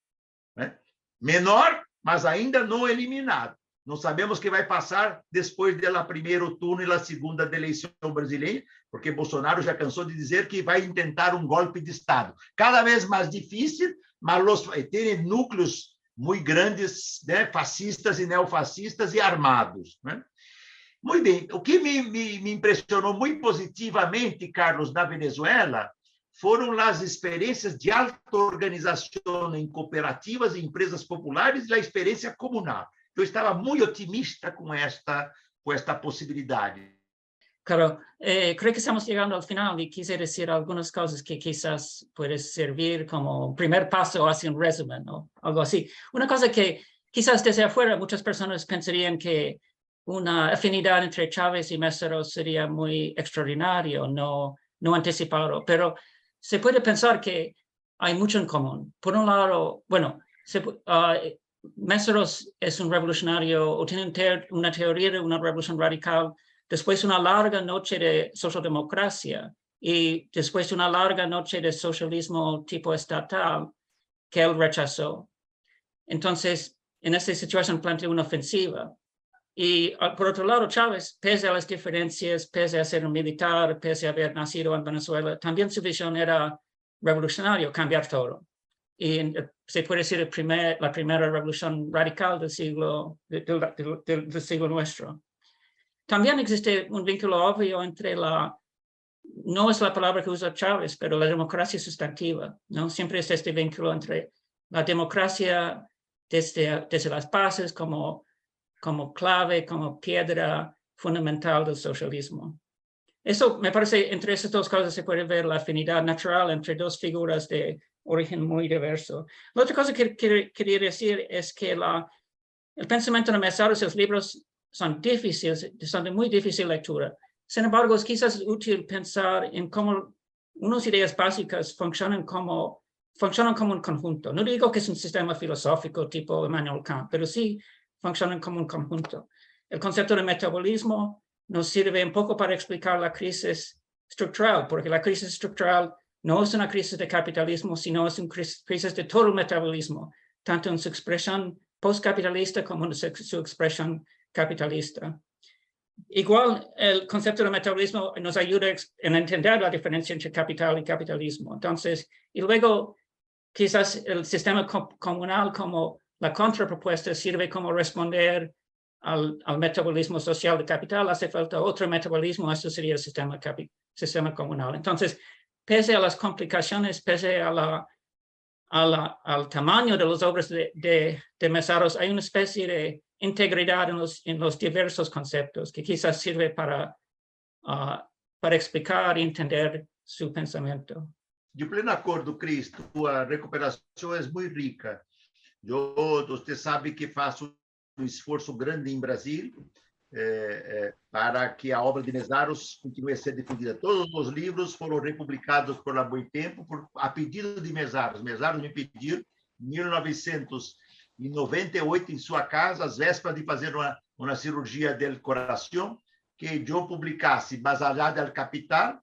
Né? Menor, mas ainda não eliminado. Não sabemos o que vai passar depois do primeiro turno e da segunda eleição brasileira, porque Bolsonaro já cansou de dizer que vai tentar um golpe de Estado. Cada vez mais difícil, mas los, tem núcleos muito grandes, né, fascistas e neofascistas e armados. Né? Muito bem. O que me, me, me impressionou muito positivamente, Carlos, na Venezuela, foram as experiências de auto-organização em cooperativas e empresas populares e a experiência comunal. Eu estava muito otimista com esta, com esta possibilidade. Claro, eh, creo que estamos llegando al final y quise decir algunas cosas que quizás pueden servir como primer paso hacia un resumen o algo así. Una cosa que quizás desde afuera muchas personas pensarían que una afinidad entre Chávez y Mesero sería muy extraordinario, no, no anticipado, pero se puede pensar que hay mucho en común. Por un lado, bueno, se, uh, Meseros es un revolucionario o tiene una teoría de una revolución radical después de una larga noche de socialdemocracia y después de una larga noche de socialismo tipo estatal que él rechazó. Entonces, en esta situación planteó una ofensiva. Y ah, por otro lado, Chávez, pese a las diferencias, pese a ser un militar, pese a haber nacido en Venezuela, también su visión era revolucionario, cambiar todo. Y eh, se puede decir el primer, la primera revolución radical del siglo, del siglo nuestro. También existe un vínculo obvio entre la, no es la palabra que usa Chávez, pero la democracia sustantiva, ¿no? Siempre es este vínculo entre la democracia desde, desde las bases como, como clave, como piedra fundamental del socialismo. Eso me parece, entre esas dos cosas se puede ver la afinidad natural entre dos figuras de origen muy diverso. La otra cosa que, quería decir es que la, el pensamiento de Mesaros los libros son difíciles, son de muy difícil lectura. Sin embargo, es quizás útil pensar en cómo unas ideas básicas funcionan como, funcionan como un conjunto. No digo que es un sistema filosófico tipo Emmanuel Kant, pero sí funcionan como un conjunto. El concepto de metabolismo nos sirve un poco para explicar la crisis estructural, porque la crisis estructural no es una crisis de capitalismo, sino es una crisis de todo el metabolismo, tanto en su expresión postcapitalista como en su expresión capitalista. Igual, el concepto de metabolismo nos ayuda en entender la diferencia entre capital y capitalismo. Entonces, y luego, quizás el sistema comunal como la contrapropuesta sirve como responder al, metabolismo social de capital, hace falta otro metabolismo, eso sería el sistema, sistema comunal. Entonces, pese a las complicaciones, pese al tamaño de las obras de, de, de Mesaros, hay una especie de integridad en los, diversos conceptos que quizás sirve para, uh, para explicar y entender su pensamiento. De pleno acordo, Cris, tua recuperação é muito rica. Eu, você sabe que faço um esforço grande em Brasília é, é, para que a obra de Mesaros continue a ser difundida. Todos os livros foram republicados por La Boitempo por, a pedido de Mesaros. Mesaros me pediu, em 1900 em 98 em sua casa, às vésperas de fazer uma, uma cirurgia del coração, que eu publicasse Basalhá del Capital,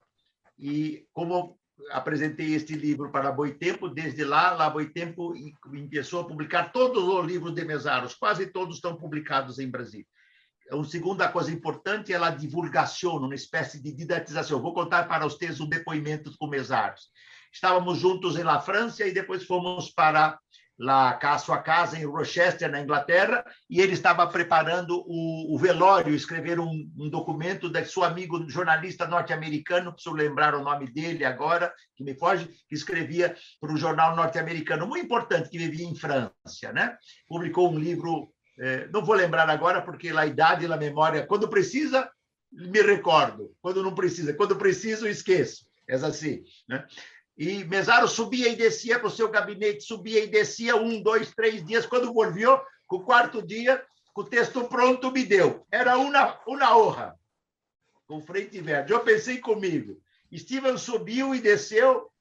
e como apresentei este livro para Boitempo, desde lá, lá Boitempo começou a publicar todos os livros de Mesaros, quase todos estão publicados em Brasília. Uma segunda coisa importante é a divulgação, uma espécie de didatização. Vou contar para vocês um depoimento com Mesaros. Estávamos juntos em La França e depois fomos para lá a sua casa em Rochester, na Inglaterra, e ele estava preparando o, o velório, escrever um, um, documento de seu amigo jornalista norte-americano, preciso lembrar o nome dele agora, que me foge, que escrevia para um jornal norte-americano muito importante, que vivia em França. Né? Publicou um livro, eh, não vou lembrar agora, porque a idade e a memória, quando precisa, me recordo, quando não precisa, quando preciso, esqueço. É assim. Né? E Mesaro subia e descia para o seu gabinete, subia e descia um, dois, três dias. Quando volviu, com o quarto dia, com o texto pronto, me deu. Era uma, uma honra, com frente verde. Eu pensei comigo. Steven subiu e desceu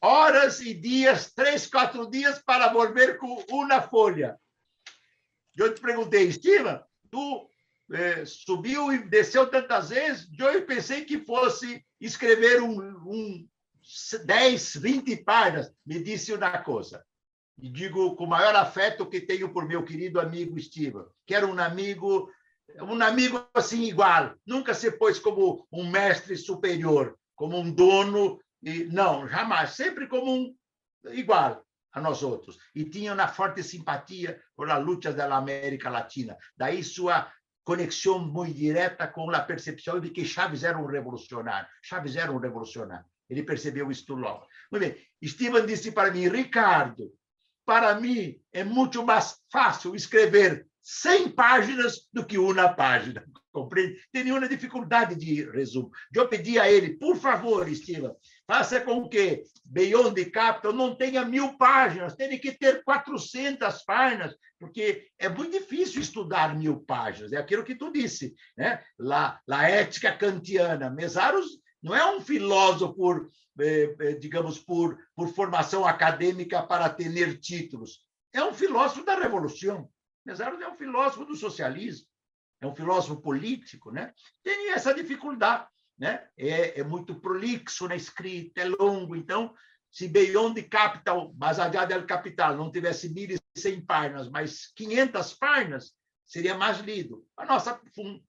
horas e dias, três, quatro dias, para volver com uma folha. Eu te perguntei, Steven, tu eh, subiu e desceu tantas vezes? Eu pensei que fosse escrever um, um 10, 20 páginas, me disse uma coisa. E digo com o maior afeto que tenho por meu querido amigo Steven, que era um amigo, um amigo assim igual, nunca se pôs como um mestre superior, como um dono, e não, jamais, sempre como um igual a nós outros. E tinha uma forte simpatia por as lutas da América Latina. Daí sua conexão muito direta com a percepção de que Chaves era um revolucionário. Chaves era um revolucionário. Ele percebeu isso logo. Muito bem. Steven disse para mim, Ricardo, para mim é muito mais fácil escrever 100 páginas do que uma página. compreende? Tem nenhuma dificuldade de resumo. Eu pedi a ele, por favor, Steven, faça com que Beyond the Capital não tenha mil páginas, tem que ter 400 páginas, porque é muito difícil estudar mil páginas. É aquilo que tu disse, né? La, la ética kantiana. Mesaros não é um filósofo eh, eh, digamos, por, por formação acadêmica para ter títulos. É um filósofo da revolução. Mesaros é um filósofo do socialismo é um filósofo político, né? tem essa dificuldade. Né? É, é muito prolixo na escrita, é longo. Então, se Beyond Capital, allá del Capital, não tivesse 1.100 páginas, mas 500 páginas, seria mais lido. A nossa,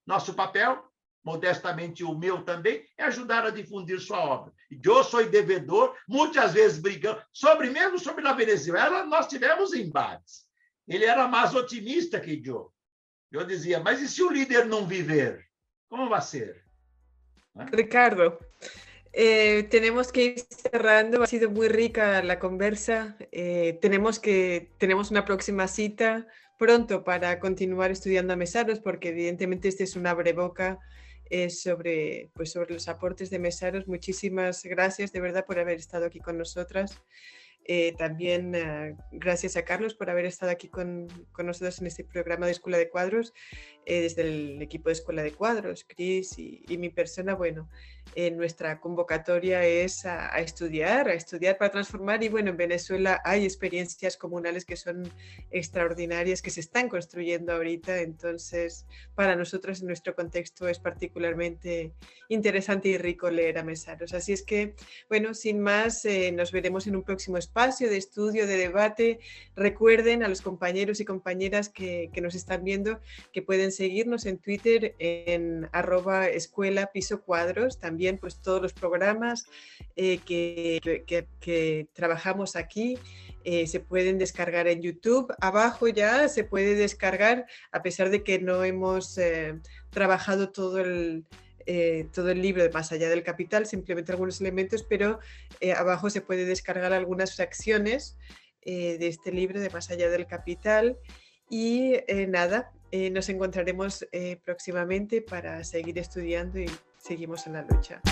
nosso papel, modestamente o meu também, é ajudar a difundir sua obra. E eu sou devedor, muitas vezes brigando, sobre mesmo sobre a Venezuela, nós tivemos embates. Ele era mais otimista que eu. Eu dizia, mas e se o líder não viver? Como vai ser? Ricardo, eh, tenemos que ir cerrando. Ha sido muy rica la conversa. Eh, tenemos que tenemos una próxima cita pronto para continuar estudiando a Mesaros, porque evidentemente este es abreboca eh, sobre, pues sobre los aportes de Mesaros. Muchísimas gracias de verdad por haber estado aquí con nosotras. Eh, también uh, gracias a Carlos por haber estado aquí con, con, nosotros en este programa de Escuela de Cuadros, eh, desde el equipo de Escuela de Cuadros, Cris y, y, mi persona. Bueno, eh, nuestra convocatoria es a, estudiar, a estudiar para transformar. Y bueno, en Venezuela hay experiencias comunales que son extraordinarias, que se están construyendo ahorita. Entonces, para nosotros en nuestro contexto es particularmente interesante y rico leer a Mesaros. Así es que, bueno, sin más, eh, nos veremos en un próximo espacio espacio de estudio, de debate. Recuerden a los compañeros y compañeras que, que nos están viendo que pueden seguirnos en Twitter en arroba escuela cuadros, también pues todos los programas eh, que, que, que, trabajamos aquí. Eh, se pueden descargar en YouTube. Abajo ya se puede descargar, a pesar de que no hemos eh, trabajado todo el, eh, todo el libro de Más allá del capital, simplemente algunos elementos, pero eh, abajo se puede descargar algunas fracciones eh, de este libro de Más allá del capital. Y nada, nos encontraremos próximamente para seguir estudiando y seguimos en la lucha.